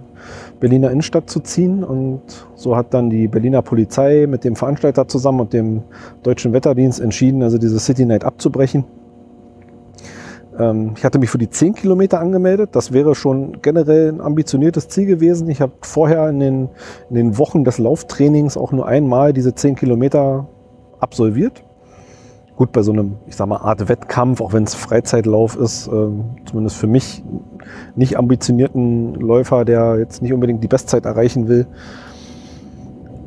Berliner Innenstadt zu ziehen. Und so hat dann die Berliner Polizei mit dem Veranstalter zusammen und dem Deutschen Wetterdienst entschieden, also diese City Night abzubrechen. Ähm, ich hatte mich für die 10 Kilometer angemeldet. Das wäre schon generell ein ambitioniertes Ziel gewesen. Ich habe vorher in den, in den Wochen des Lauftrainings auch nur einmal diese 10 Kilometer absolviert. Gut, bei so einem, ich sag mal, Art Wettkampf, auch wenn es Freizeitlauf ist, ähm, zumindest für mich nicht ambitionierten Läufer, der jetzt nicht unbedingt die Bestzeit erreichen will.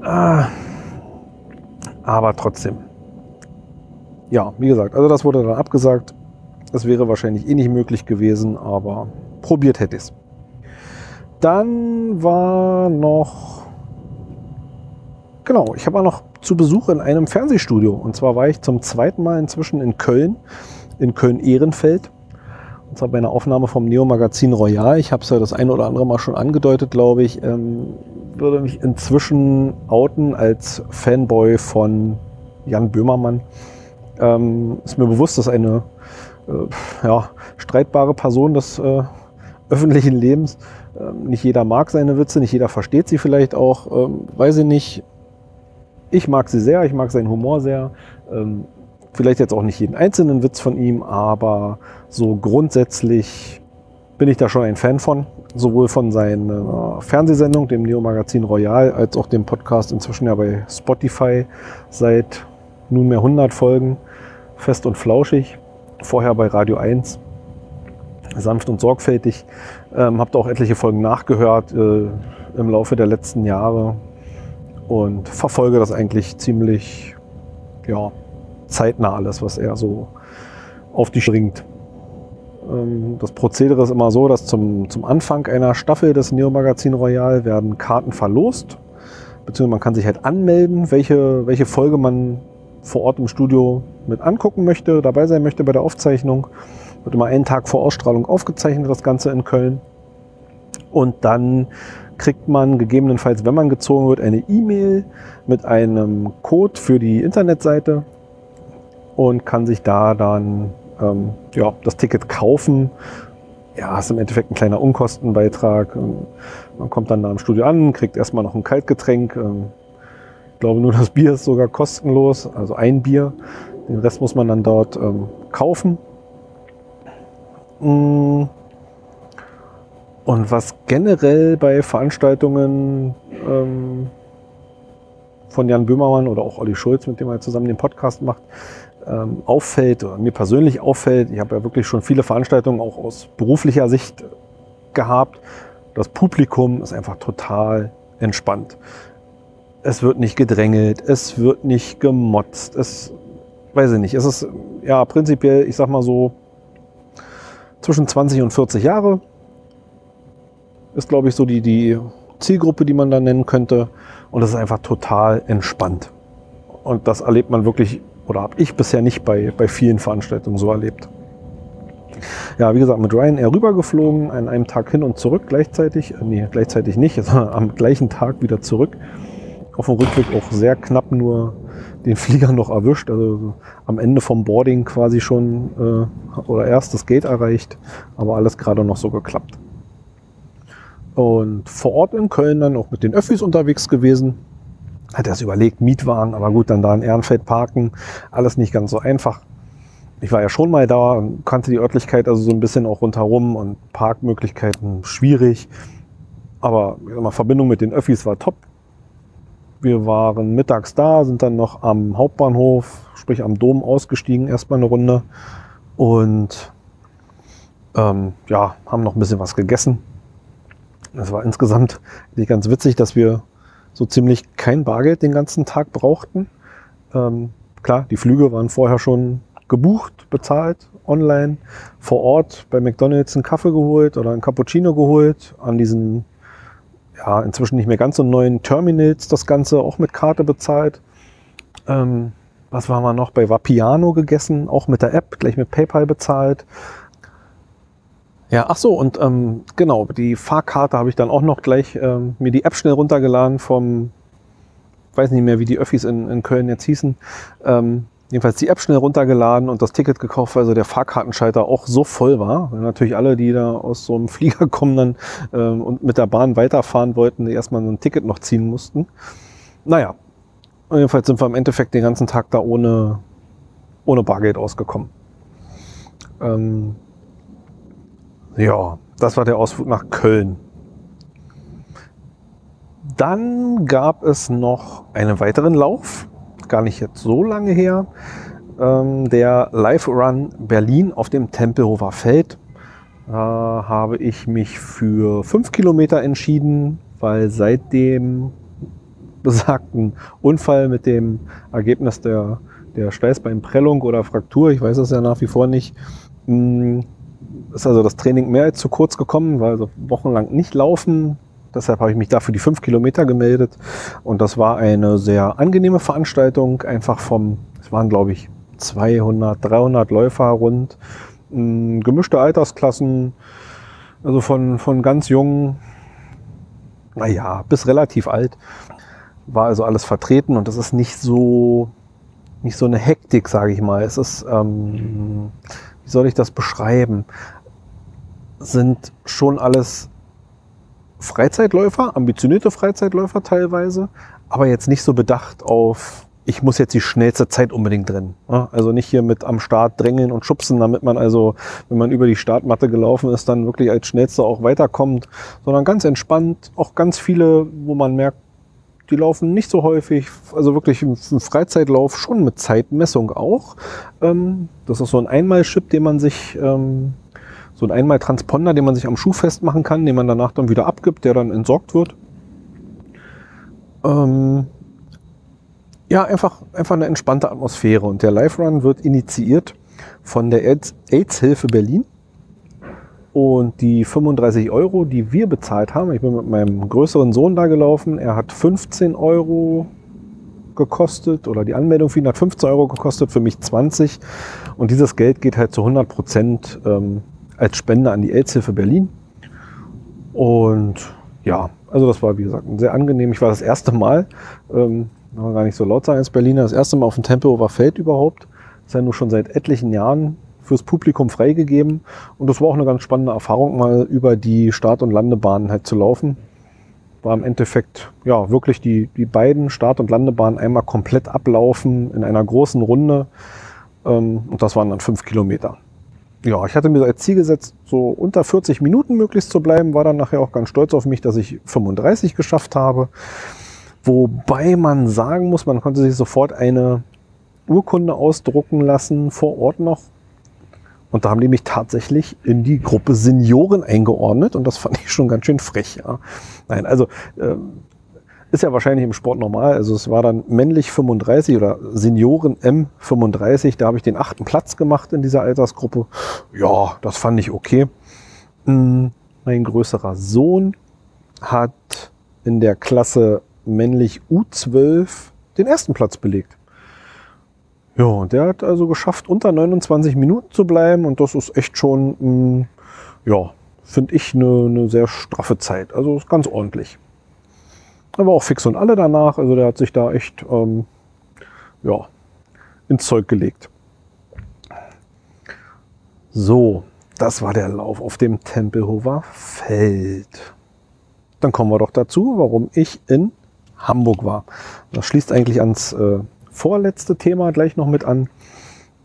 Ah, aber trotzdem. Ja, wie gesagt, also das wurde dann abgesagt. Das wäre wahrscheinlich eh nicht möglich gewesen, aber probiert hätte ich es. Dann war noch, genau, ich habe auch noch zu Besuch in einem Fernsehstudio. Und zwar war ich zum zweiten Mal inzwischen in Köln, in Köln-Ehrenfeld. Und zwar bei einer Aufnahme vom Neo-Magazin Royal. Ich habe es ja das eine oder andere Mal schon angedeutet, glaube ich. Ähm, würde mich inzwischen outen als Fanboy von Jan Böhmermann. Ähm, ist mir bewusst, dass eine äh, ja, streitbare Person des äh, öffentlichen Lebens. Ähm, nicht jeder mag seine Witze, nicht jeder versteht sie vielleicht auch. Ähm, weiß ich nicht. Ich mag sie sehr, ich mag seinen Humor sehr. Ähm, vielleicht jetzt auch nicht jeden einzelnen Witz von ihm, aber so grundsätzlich bin ich da schon ein Fan von. Sowohl von seiner Fernsehsendung, dem Neo Magazin Royal, als auch dem Podcast inzwischen ja bei Spotify seit nunmehr 100 Folgen. Fest und flauschig vorher bei Radio 1, sanft und sorgfältig. Ähm, habe da auch etliche Folgen nachgehört äh, im Laufe der letzten Jahre und verfolge das eigentlich ziemlich ja, zeitnah alles, was er so auf die bringt. Ähm, das Prozedere ist immer so, dass zum, zum Anfang einer Staffel des Neo Magazin Royal werden Karten verlost, beziehungsweise man kann sich halt anmelden, welche, welche Folge man vor Ort im Studio mit angucken möchte, dabei sein möchte bei der Aufzeichnung. Wird immer einen Tag vor Ausstrahlung aufgezeichnet, das Ganze in Köln. Und dann kriegt man gegebenenfalls, wenn man gezogen wird, eine E-Mail mit einem Code für die Internetseite und kann sich da dann ähm, ja, das Ticket kaufen. Ja, ist im Endeffekt ein kleiner Unkostenbeitrag. Man kommt dann da im Studio an, kriegt erstmal noch ein Kaltgetränk. Ähm, ich glaube, nur das Bier ist sogar kostenlos, also ein Bier. Den Rest muss man dann dort ähm, kaufen. Mm. Und was generell bei Veranstaltungen ähm, von Jan Böhmermann oder auch Olli Schulz, mit dem er zusammen den Podcast macht, ähm, auffällt oder mir persönlich auffällt, ich habe ja wirklich schon viele Veranstaltungen auch aus beruflicher Sicht gehabt, das Publikum ist einfach total entspannt. Es wird nicht gedrängelt, es wird nicht gemotzt, es weiß ich nicht, es ist ja prinzipiell, ich sag mal so, zwischen 20 und 40 Jahre. Ist, glaube ich, so die, die Zielgruppe, die man da nennen könnte. Und das ist einfach total entspannt. Und das erlebt man wirklich, oder habe ich bisher nicht bei, bei vielen Veranstaltungen so erlebt. Ja, wie gesagt, mit Ryanair rübergeflogen, an einem Tag hin und zurück gleichzeitig. Äh, nee, gleichzeitig nicht, sondern am gleichen Tag wieder zurück. Auf dem Rückweg auch sehr knapp nur den Flieger noch erwischt, also am Ende vom Boarding quasi schon äh, oder erst das Gate erreicht, aber alles gerade noch so geklappt. Und vor Ort in Köln dann auch mit den Öffis unterwegs gewesen. hat erst überlegt, Mietwagen, aber gut, dann da in Ehrenfeld parken, alles nicht ganz so einfach. Ich war ja schon mal da und kannte die Örtlichkeit also so ein bisschen auch rundherum und Parkmöglichkeiten schwierig. Aber mal, Verbindung mit den Öffis war top. Wir waren mittags da, sind dann noch am Hauptbahnhof, sprich am Dom ausgestiegen, erstmal eine Runde. Und ähm, ja, haben noch ein bisschen was gegessen. Es war insgesamt ganz witzig, dass wir so ziemlich kein Bargeld den ganzen Tag brauchten. Ähm, klar, die Flüge waren vorher schon gebucht, bezahlt, online, vor Ort bei McDonalds einen Kaffee geholt oder einen Cappuccino geholt, an diesen ja, inzwischen nicht mehr ganz so neuen Terminals das Ganze auch mit Karte bezahlt. Ähm, was waren wir noch? Bei Vapiano gegessen, auch mit der App, gleich mit PayPal bezahlt. Ja, ach so, und ähm, genau, die Fahrkarte habe ich dann auch noch gleich ähm, mir die App schnell runtergeladen vom, weiß nicht mehr, wie die Öffis in, in Köln jetzt hießen. Ähm, jedenfalls die App schnell runtergeladen und das Ticket gekauft, weil so der Fahrkartenschalter auch so voll war. Weil natürlich alle, die da aus so einem Flieger kommen dann ähm, und mit der Bahn weiterfahren wollten, die erstmal so ein Ticket noch ziehen mussten. Naja, jedenfalls sind wir im Endeffekt den ganzen Tag da ohne, ohne Bargeld ausgekommen. Ähm, ja, das war der Ausflug nach Köln. Dann gab es noch einen weiteren Lauf, gar nicht jetzt so lange her, ähm, der Live Run Berlin auf dem Tempelhofer Feld. Da habe ich mich für fünf Kilometer entschieden, weil seit dem besagten Unfall mit dem Ergebnis der, der Steißbeinprellung oder Fraktur, ich weiß es ja nach wie vor nicht, mh, ist also das Training mehr als zu kurz gekommen, weil so wochenlang nicht laufen. Deshalb habe ich mich da für die fünf Kilometer gemeldet. Und das war eine sehr angenehme Veranstaltung. Einfach vom, es waren glaube ich 200, 300 Läufer rund. Gemischte Altersklassen, also von, von ganz jung, naja, bis relativ alt. War also alles vertreten und das ist nicht so, nicht so eine Hektik, sage ich mal. Es ist, ähm, wie soll ich das beschreiben? Sind schon alles Freizeitläufer, ambitionierte Freizeitläufer teilweise, aber jetzt nicht so bedacht auf, ich muss jetzt die schnellste Zeit unbedingt drin. Also nicht hier mit am Start drängeln und schubsen, damit man also, wenn man über die Startmatte gelaufen ist, dann wirklich als schnellster auch weiterkommt, sondern ganz entspannt, auch ganz viele, wo man merkt, die laufen nicht so häufig, also wirklich im Freizeitlauf schon mit Zeitmessung auch. Ähm, das ist so ein Einmalchip, den man sich ähm, so ein einmal Transponder, den man sich am Schuh festmachen kann, den man danach dann wieder abgibt, der dann entsorgt wird. Ähm ja, einfach, einfach eine entspannte Atmosphäre. Und der Live Run wird initiiert von der AIDS-Hilfe Berlin. Und die 35 Euro, die wir bezahlt haben, ich bin mit meinem größeren Sohn da gelaufen, er hat 15 Euro gekostet oder die Anmeldung für ihn hat 15 Euro gekostet, für mich 20. Und dieses Geld geht halt zu 100 Prozent ähm, als Spende an die AIDS-Hilfe Berlin. Und ja, also das war wie gesagt sehr angenehm. Ich war das erste Mal, ähm, gar nicht so laut sein als Berliner, das erste Mal auf dem Tempelhofer Feld überhaupt. Das ist ja nur schon seit etlichen Jahren fürs Publikum freigegeben. Und das war auch eine ganz spannende Erfahrung, mal über die Start- und Landebahnen halt zu laufen. War im Endeffekt ja wirklich die, die beiden Start- und Landebahnen einmal komplett ablaufen in einer großen Runde. Ähm, und das waren dann fünf Kilometer ja, ich hatte mir als Ziel gesetzt, so unter 40 Minuten möglichst zu bleiben, war dann nachher auch ganz stolz auf mich, dass ich 35 geschafft habe. Wobei man sagen muss, man konnte sich sofort eine Urkunde ausdrucken lassen, vor Ort noch. Und da haben die mich tatsächlich in die Gruppe Senioren eingeordnet und das fand ich schon ganz schön frech. Ja. Nein, also ähm, ist ja wahrscheinlich im Sport normal. Also es war dann männlich 35 oder Senioren M35. Da habe ich den achten Platz gemacht in dieser Altersgruppe. Ja, das fand ich okay. Hm, mein größerer Sohn hat in der Klasse männlich U12 den ersten Platz belegt. Ja, und der hat also geschafft, unter 29 Minuten zu bleiben. Und das ist echt schon, hm, ja, finde ich eine, eine sehr straffe Zeit. Also ist ganz ordentlich. Er war auch fix und alle danach. Also der hat sich da echt ähm, ja, ins Zeug gelegt. So, das war der Lauf auf dem Tempelhofer Feld. Dann kommen wir doch dazu, warum ich in Hamburg war. Das schließt eigentlich ans äh, vorletzte Thema gleich noch mit an.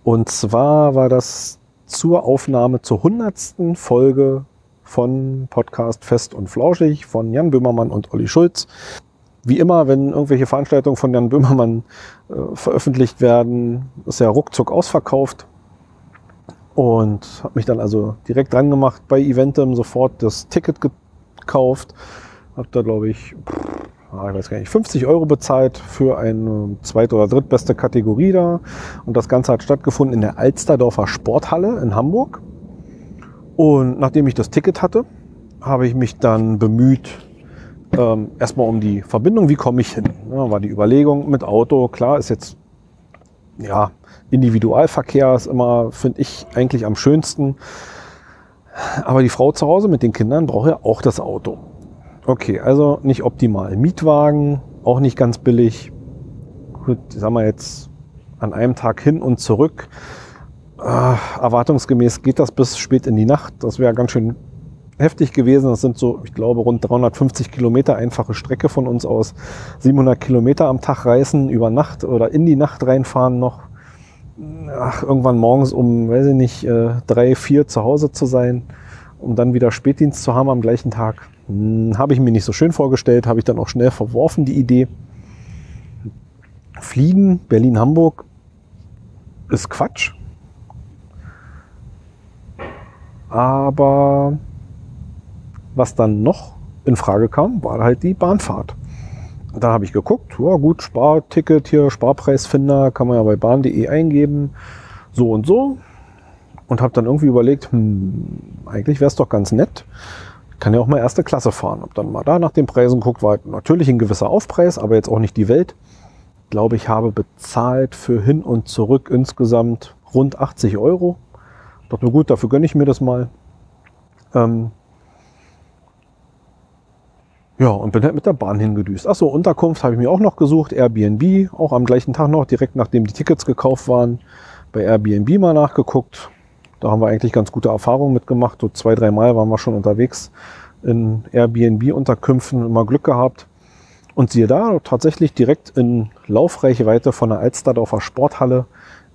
Und zwar war das zur Aufnahme zur hundertsten Folge von Podcast Fest und Flauschig von Jan Böhmermann und Olli Schulz. Wie immer, wenn irgendwelche Veranstaltungen von Jan Böhmermann äh, veröffentlicht werden, ist er ruckzuck ausverkauft. Und habe mich dann also direkt dran gemacht bei Eventum, sofort das Ticket gekauft. Habe da, glaube ich, ich weiß gar nicht, 50 Euro bezahlt für eine zweit- oder drittbeste Kategorie da. Und das Ganze hat stattgefunden in der Alsterdorfer Sporthalle in Hamburg. Und nachdem ich das Ticket hatte, habe ich mich dann bemüht, ähm, erstmal um die Verbindung, wie komme ich hin? Ja, war die Überlegung mit Auto, klar, ist jetzt, ja, Individualverkehr ist immer, finde ich, eigentlich am schönsten. Aber die Frau zu Hause mit den Kindern braucht ja auch das Auto. Okay, also nicht optimal. Mietwagen, auch nicht ganz billig. Gut, sagen wir jetzt an einem Tag hin und zurück. Äh, erwartungsgemäß geht das bis spät in die Nacht. Das wäre ganz schön heftig gewesen. Das sind so, ich glaube, rund 350 Kilometer einfache Strecke von uns aus. 700 Kilometer am Tag reisen, über Nacht oder in die Nacht reinfahren noch. Ach, irgendwann morgens um, weiß ich nicht, äh, drei, vier zu Hause zu sein, um dann wieder Spätdienst zu haben am gleichen Tag. Hm, habe ich mir nicht so schön vorgestellt, habe ich dann auch schnell verworfen, die Idee. Fliegen, Berlin-Hamburg, ist Quatsch. Aber was dann noch in Frage kam, war halt die Bahnfahrt. Da habe ich geguckt, ja gut, Sparticket hier, Sparpreisfinder, kann man ja bei bahn.de eingeben, so und so. Und habe dann irgendwie überlegt, hm, eigentlich wäre es doch ganz nett, kann ja auch mal erste Klasse fahren. Ob dann mal da nach den Preisen guckt, war natürlich ein gewisser Aufpreis, aber jetzt auch nicht die Welt. Ich glaube, ich habe bezahlt für hin und zurück insgesamt rund 80 Euro. Dachte mir, gut, dafür gönne ich mir das mal. Ähm ja, und bin halt mit der Bahn hingedüst. Achso, Unterkunft habe ich mir auch noch gesucht. Airbnb, auch am gleichen Tag noch, direkt nachdem die Tickets gekauft waren. Bei Airbnb mal nachgeguckt. Da haben wir eigentlich ganz gute Erfahrungen mitgemacht. So zwei, drei Mal waren wir schon unterwegs in Airbnb-Unterkünften, immer Glück gehabt. Und siehe da, tatsächlich direkt in Laufreichweite von der Alsterdorfer Sporthalle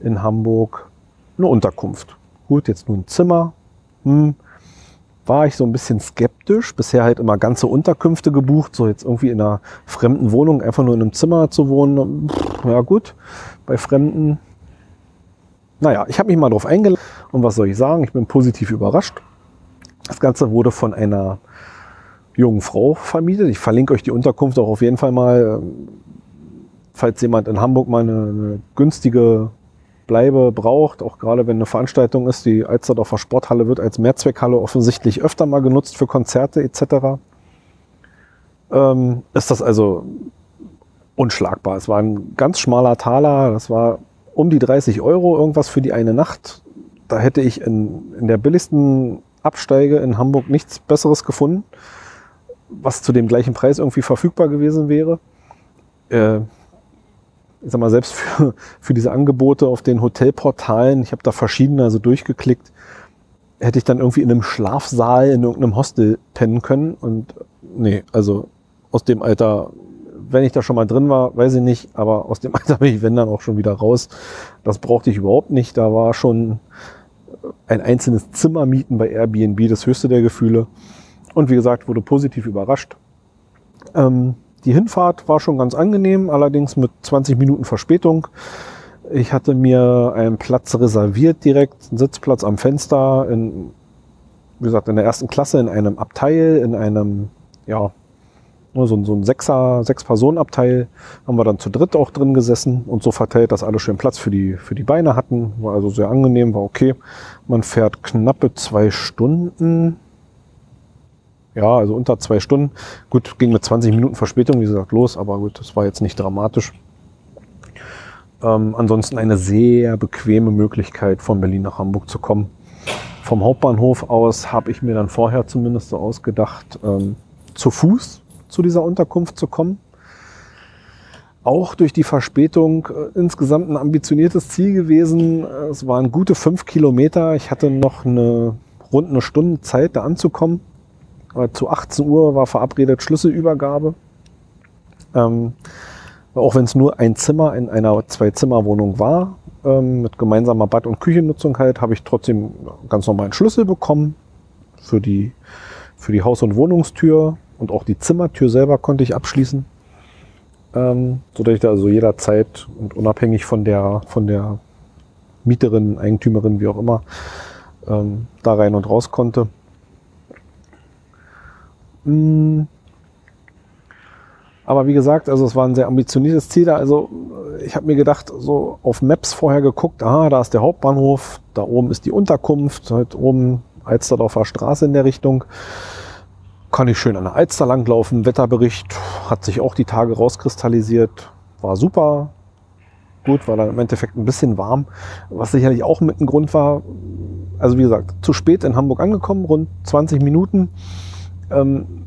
in Hamburg eine Unterkunft. Gut, jetzt nur ein Zimmer. Hm. War ich so ein bisschen skeptisch. Bisher halt immer ganze Unterkünfte gebucht. So jetzt irgendwie in einer fremden Wohnung einfach nur in einem Zimmer zu wohnen. Ja gut, bei Fremden naja, ich habe mich mal darauf eingeladen und was soll ich sagen? Ich bin positiv überrascht. Das Ganze wurde von einer jungen Frau vermietet. Ich verlinke euch die Unterkunft auch auf jeden Fall mal, ähm, falls jemand in Hamburg mal eine, eine günstige Bleibe braucht, auch gerade wenn eine Veranstaltung ist. Die Alsterdorfer Sporthalle wird als Mehrzweckhalle offensichtlich öfter mal genutzt für Konzerte etc. Ähm, ist das also unschlagbar. Es war ein ganz schmaler Taler, das war um die 30 Euro irgendwas für die eine Nacht. Da hätte ich in, in der billigsten Absteige in Hamburg nichts Besseres gefunden, was zu dem gleichen Preis irgendwie verfügbar gewesen wäre. Äh, ich sag mal, selbst für, für diese Angebote auf den Hotelportalen, ich habe da verschiedene also durchgeklickt, hätte ich dann irgendwie in einem Schlafsaal in irgendeinem Hostel pennen können. Und nee, also aus dem Alter wenn ich da schon mal drin war, weiß ich nicht, aber aus dem Alter bin ich, wenn dann auch schon wieder raus. Das brauchte ich überhaupt nicht. Da war schon ein einzelnes Zimmer mieten bei Airbnb das höchste der Gefühle. Und wie gesagt, wurde positiv überrascht. Ähm, die Hinfahrt war schon ganz angenehm, allerdings mit 20 Minuten Verspätung. Ich hatte mir einen Platz reserviert direkt, einen Sitzplatz am Fenster, in, wie gesagt, in der ersten Klasse, in einem Abteil, in einem, ja, so, so ein Sechser, Sechs-Personen-Abteil haben wir dann zu dritt auch drin gesessen und so verteilt, dass alle schön Platz für die, für die Beine hatten. War also sehr angenehm, war okay. Man fährt knappe zwei Stunden. Ja, also unter zwei Stunden. Gut, ging mit 20 Minuten Verspätung, wie gesagt, los, aber gut, das war jetzt nicht dramatisch. Ähm, ansonsten eine sehr bequeme Möglichkeit, von Berlin nach Hamburg zu kommen. Vom Hauptbahnhof aus habe ich mir dann vorher zumindest so ausgedacht, ähm, zu Fuß zu dieser Unterkunft zu kommen. Auch durch die Verspätung äh, insgesamt ein ambitioniertes Ziel gewesen. Es waren gute fünf Kilometer. Ich hatte noch eine rund eine Stunde Zeit, da anzukommen. Aber zu 18 Uhr war verabredet Schlüsselübergabe. Ähm, auch wenn es nur ein Zimmer in einer Zwei-Zimmer-Wohnung war, ähm, mit gemeinsamer Bad- und Küchennutzung halt, habe ich trotzdem ganz normalen Schlüssel bekommen für die, für die Haus- und Wohnungstür und auch die Zimmertür selber konnte ich abschließen. Ähm, sodass ich da also jederzeit und unabhängig von der, von der Mieterin, Eigentümerin, wie auch immer, ähm, da rein und raus konnte. Mm. Aber wie gesagt, also es war ein sehr ambitioniertes Ziel. Also ich habe mir gedacht, so auf Maps vorher geguckt, aha, da ist der Hauptbahnhof, da oben ist die Unterkunft, halt oben Alsterdorfer Straße in der Richtung. Kann ich schön an der Alster langlaufen. Wetterbericht hat sich auch die Tage rauskristallisiert. War super. Gut, war dann im Endeffekt ein bisschen warm. Was sicherlich auch mit ein Grund war, also wie gesagt, zu spät in Hamburg angekommen, rund 20 Minuten. Ähm,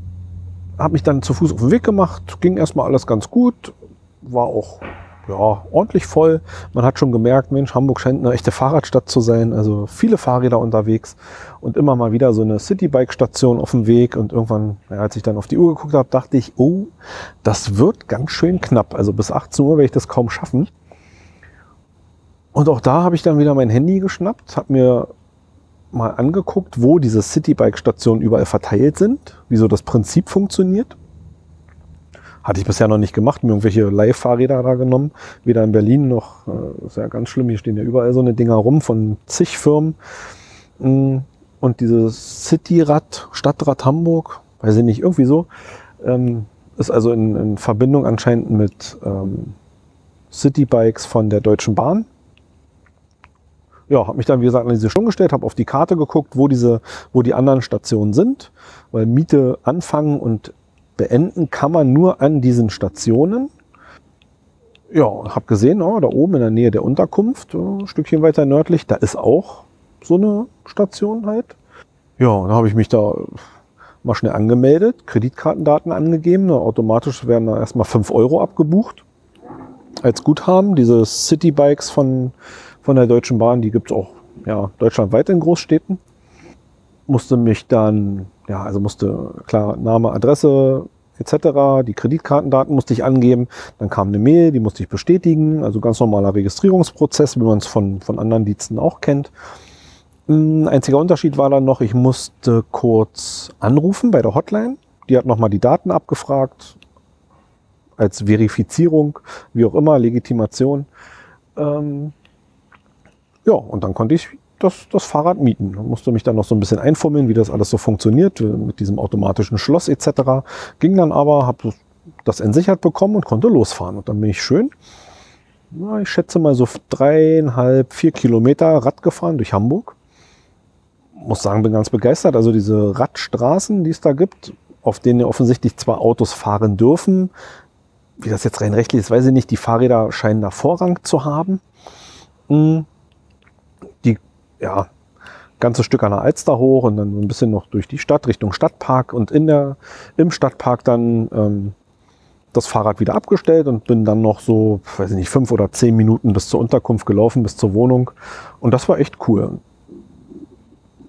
habe mich dann zu Fuß auf den Weg gemacht, ging erstmal alles ganz gut, war auch ja, ordentlich voll. Man hat schon gemerkt, Mensch, Hamburg scheint eine echte Fahrradstadt zu sein. Also viele Fahrräder unterwegs und immer mal wieder so eine Citybike-Station auf dem Weg. Und irgendwann, als ich dann auf die Uhr geguckt habe, dachte ich, oh, das wird ganz schön knapp. Also bis 18 Uhr werde ich das kaum schaffen. Und auch da habe ich dann wieder mein Handy geschnappt, habe mir mal angeguckt, wo diese Citybike-Stationen überall verteilt sind, wie so das Prinzip funktioniert. Hatte ich bisher noch nicht gemacht, mir irgendwelche Leihfahrräder da genommen. Weder in Berlin noch, äh, ist ja ganz schlimm, hier stehen ja überall so eine Dinger rum von zig Firmen. Mm, und dieses Cityrad, Stadtrad Hamburg, weiß ich nicht, irgendwie so, ähm, ist also in, in Verbindung anscheinend mit ähm, Citybikes von der Deutschen Bahn ja, habe mich dann, wie gesagt, an diese Stunde gestellt, habe auf die Karte geguckt, wo diese, wo die anderen Stationen sind, weil Miete anfangen und beenden kann man nur an diesen Stationen. Ja, habe gesehen, oh, da oben in der Nähe der Unterkunft, ein Stückchen weiter nördlich, da ist auch so eine Station halt. Ja, dann habe ich mich da mal schnell angemeldet, Kreditkartendaten angegeben, automatisch werden da erstmal fünf Euro abgebucht als Guthaben. Diese Citybikes von von der Deutschen Bahn. Die gibt es auch ja, deutschlandweit in Großstädten. Musste mich dann, ja, also musste klar Name, Adresse etc., die Kreditkartendaten musste ich angeben. Dann kam eine Mail, die musste ich bestätigen. Also ganz normaler Registrierungsprozess, wie man es von, von anderen Diensten auch kennt. Ein einziger Unterschied war dann noch, ich musste kurz anrufen bei der Hotline. Die hat nochmal die Daten abgefragt, als Verifizierung, wie auch immer, Legitimation. Ähm, ja, und dann konnte ich das, das Fahrrad mieten. Ich musste mich dann noch so ein bisschen einfummeln, wie das alles so funktioniert, äh, mit diesem automatischen Schloss etc. Ging dann aber, habe das entsichert bekommen und konnte losfahren. Und dann bin ich schön, na, ich schätze mal so dreieinhalb, vier Kilometer Rad gefahren durch Hamburg. Muss sagen, bin ganz begeistert. Also diese Radstraßen, die es da gibt, auf denen ja offensichtlich zwar Autos fahren dürfen, wie das jetzt rein rechtlich ist, weiß ich nicht, die Fahrräder scheinen da Vorrang zu haben. Hm ja, ganzes Stück an der Alster hoch und dann so ein bisschen noch durch die Stadt Richtung Stadtpark und in der, im Stadtpark dann ähm, das Fahrrad wieder abgestellt und bin dann noch so, weiß ich nicht, fünf oder zehn Minuten bis zur Unterkunft gelaufen, bis zur Wohnung. Und das war echt cool.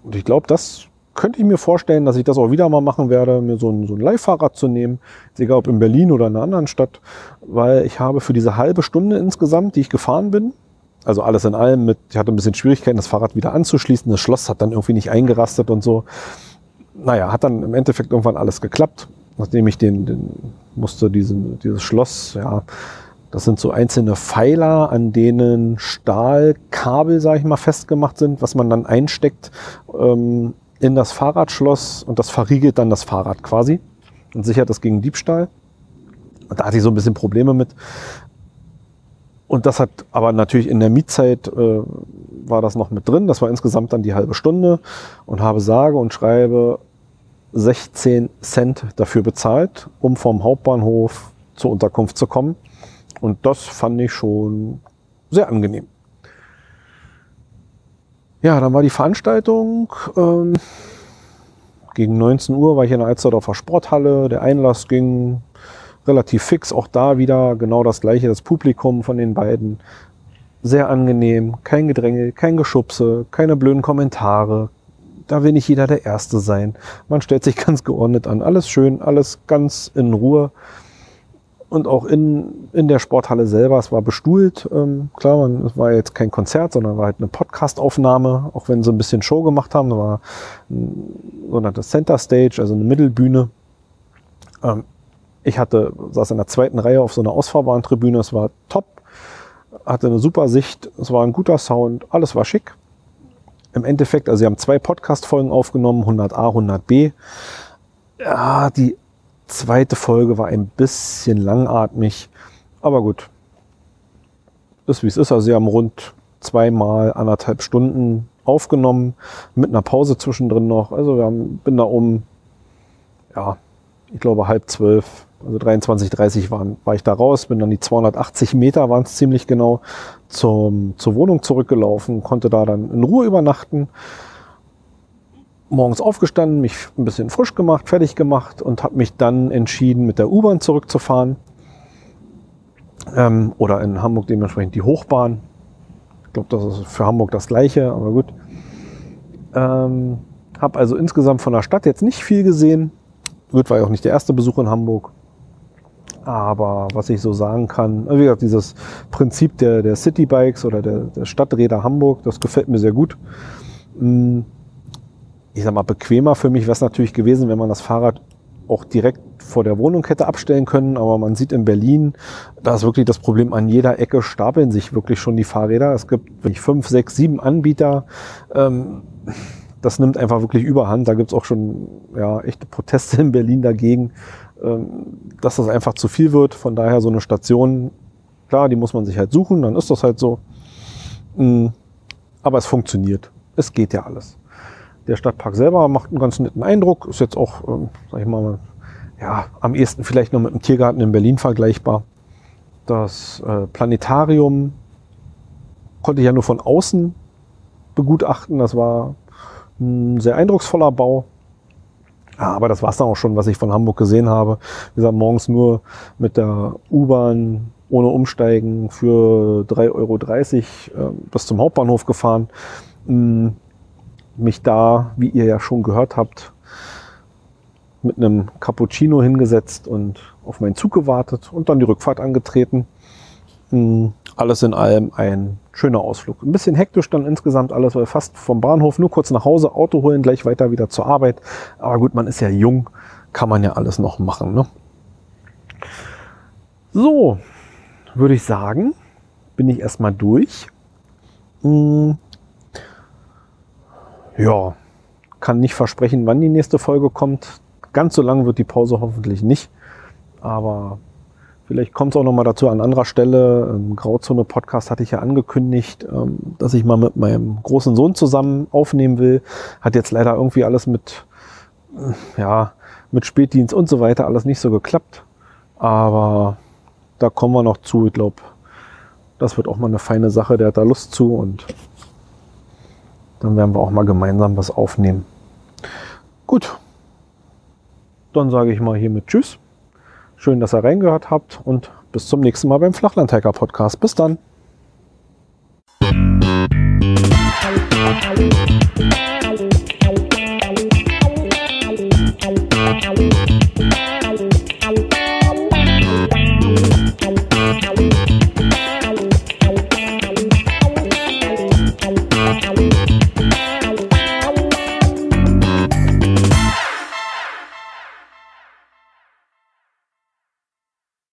Und ich glaube, das könnte ich mir vorstellen, dass ich das auch wieder mal machen werde, mir so ein, so ein Leihfahrrad zu nehmen, egal ob in Berlin oder in einer anderen Stadt, weil ich habe für diese halbe Stunde insgesamt, die ich gefahren bin, also alles in allem mit, ich hatte ein bisschen Schwierigkeiten, das Fahrrad wieder anzuschließen. Das Schloss hat dann irgendwie nicht eingerastet und so. Naja, hat dann im Endeffekt irgendwann alles geklappt, nachdem ich den, den musste diesen, dieses Schloss, ja, das sind so einzelne Pfeiler, an denen Stahlkabel, sage ich mal, festgemacht sind, was man dann einsteckt ähm, in das Fahrradschloss und das verriegelt dann das Fahrrad quasi und sichert das gegen Diebstahl. Und da hatte ich so ein bisschen Probleme mit. Und das hat aber natürlich in der Mietzeit äh, war das noch mit drin. Das war insgesamt dann die halbe Stunde und habe sage und schreibe 16 Cent dafür bezahlt, um vom Hauptbahnhof zur Unterkunft zu kommen. Und das fand ich schon sehr angenehm. Ja, dann war die Veranstaltung. Ähm, gegen 19 Uhr war ich in der Alsterdorfer Sporthalle. Der Einlass ging relativ fix. Auch da wieder genau das gleiche, das Publikum von den beiden. Sehr angenehm, kein Gedränge, kein Geschubse, keine blöden Kommentare. Da will nicht jeder der Erste sein. Man stellt sich ganz geordnet an. Alles schön, alles ganz in Ruhe. und auch in, in der Sporthalle selber, es war bestuhlt. Ähm, klar, man, es war jetzt kein Konzert, sondern war halt eine Podcast-Aufnahme, auch wenn sie ein bisschen Show gemacht haben. Da war ein sogenanntes Center Stage, also eine Mittelbühne. Ähm, ich hatte, saß in der zweiten Reihe auf so einer ausfahrbaren Tribüne, es war top, hatte eine super Sicht, es war ein guter Sound, alles war schick. Im Endeffekt, also sie haben zwei Podcast-Folgen aufgenommen, 100a, 100b. Ja, die zweite Folge war ein bisschen langatmig, aber gut. Ist wie es ist. Also sie haben rund zweimal anderthalb Stunden aufgenommen, mit einer Pause zwischendrin noch. Also wir haben, bin da um, ja, ich glaube halb zwölf, also 23, 30 waren, war ich da raus, bin dann die 280 Meter waren es ziemlich genau zum, zur Wohnung zurückgelaufen, konnte da dann in Ruhe übernachten morgens aufgestanden, mich ein bisschen frisch gemacht, fertig gemacht und habe mich dann entschieden, mit der U-Bahn zurückzufahren. Ähm, oder in Hamburg dementsprechend die Hochbahn. Ich glaube, das ist für Hamburg das gleiche, aber gut. Ähm, habe also insgesamt von der Stadt jetzt nicht viel gesehen. Gut, war ja auch nicht der erste Besuch in Hamburg. Aber was ich so sagen kann, wie gesagt, dieses Prinzip der, der Citybikes oder der, der Stadträder Hamburg, das gefällt mir sehr gut. Hm, ich sag mal, bequemer für mich wäre es natürlich gewesen, wenn man das Fahrrad auch direkt vor der Wohnung hätte abstellen können. Aber man sieht in Berlin, da ist wirklich das Problem, an jeder Ecke stapeln sich wirklich schon die Fahrräder. Es gibt wirklich fünf, sechs, sieben Anbieter. Ähm, das nimmt einfach wirklich überhand. Da gibt es auch schon ja, echte Proteste in Berlin dagegen, dass das einfach zu viel wird. Von daher so eine Station, klar, die muss man sich halt suchen, dann ist das halt so. Mm, aber es funktioniert. Es geht ja alles. Der Stadtpark selber macht einen ganz netten Eindruck. Ist jetzt auch, ähm, sag ich mal, ja, am ehesten vielleicht noch mit dem Tiergarten in Berlin vergleichbar. Das äh, Planetarium konnte ich ja nur von außen begutachten. Das war ein sehr eindrucksvoller Bau. Ja, aber das war es dann auch schon, was ich von Hamburg gesehen habe. Wie gesagt, morgens nur mit der U-Bahn ohne Umsteigen für 3,30 Euro äh, bis zum Hauptbahnhof gefahren. Mm, mich da, wie ihr ja schon gehört habt, mit einem Cappuccino hingesetzt und auf meinen Zug gewartet und dann die Rückfahrt angetreten. Alles in allem ein schöner Ausflug. Ein bisschen hektisch dann insgesamt alles, weil fast vom Bahnhof nur kurz nach Hause, Auto holen, gleich weiter wieder zur Arbeit. Aber gut, man ist ja jung, kann man ja alles noch machen. Ne? So, würde ich sagen, bin ich erstmal durch. Hm, ja, kann nicht versprechen, wann die nächste Folge kommt. Ganz so lang wird die Pause hoffentlich nicht. Aber vielleicht kommt es auch noch mal dazu an anderer Stelle. Im Grauzone Podcast hatte ich ja angekündigt, ähm, dass ich mal mit meinem großen Sohn zusammen aufnehmen will. Hat jetzt leider irgendwie alles mit, äh, ja, mit Spätdienst und so weiter alles nicht so geklappt. Aber da kommen wir noch zu. Ich glaube, das wird auch mal eine feine Sache. Der hat da Lust zu und dann werden wir auch mal gemeinsam was aufnehmen. Gut. Dann sage ich mal hiermit Tschüss. Schön, dass ihr reingehört habt und bis zum nächsten Mal beim Flachlandhacker Podcast. Bis dann.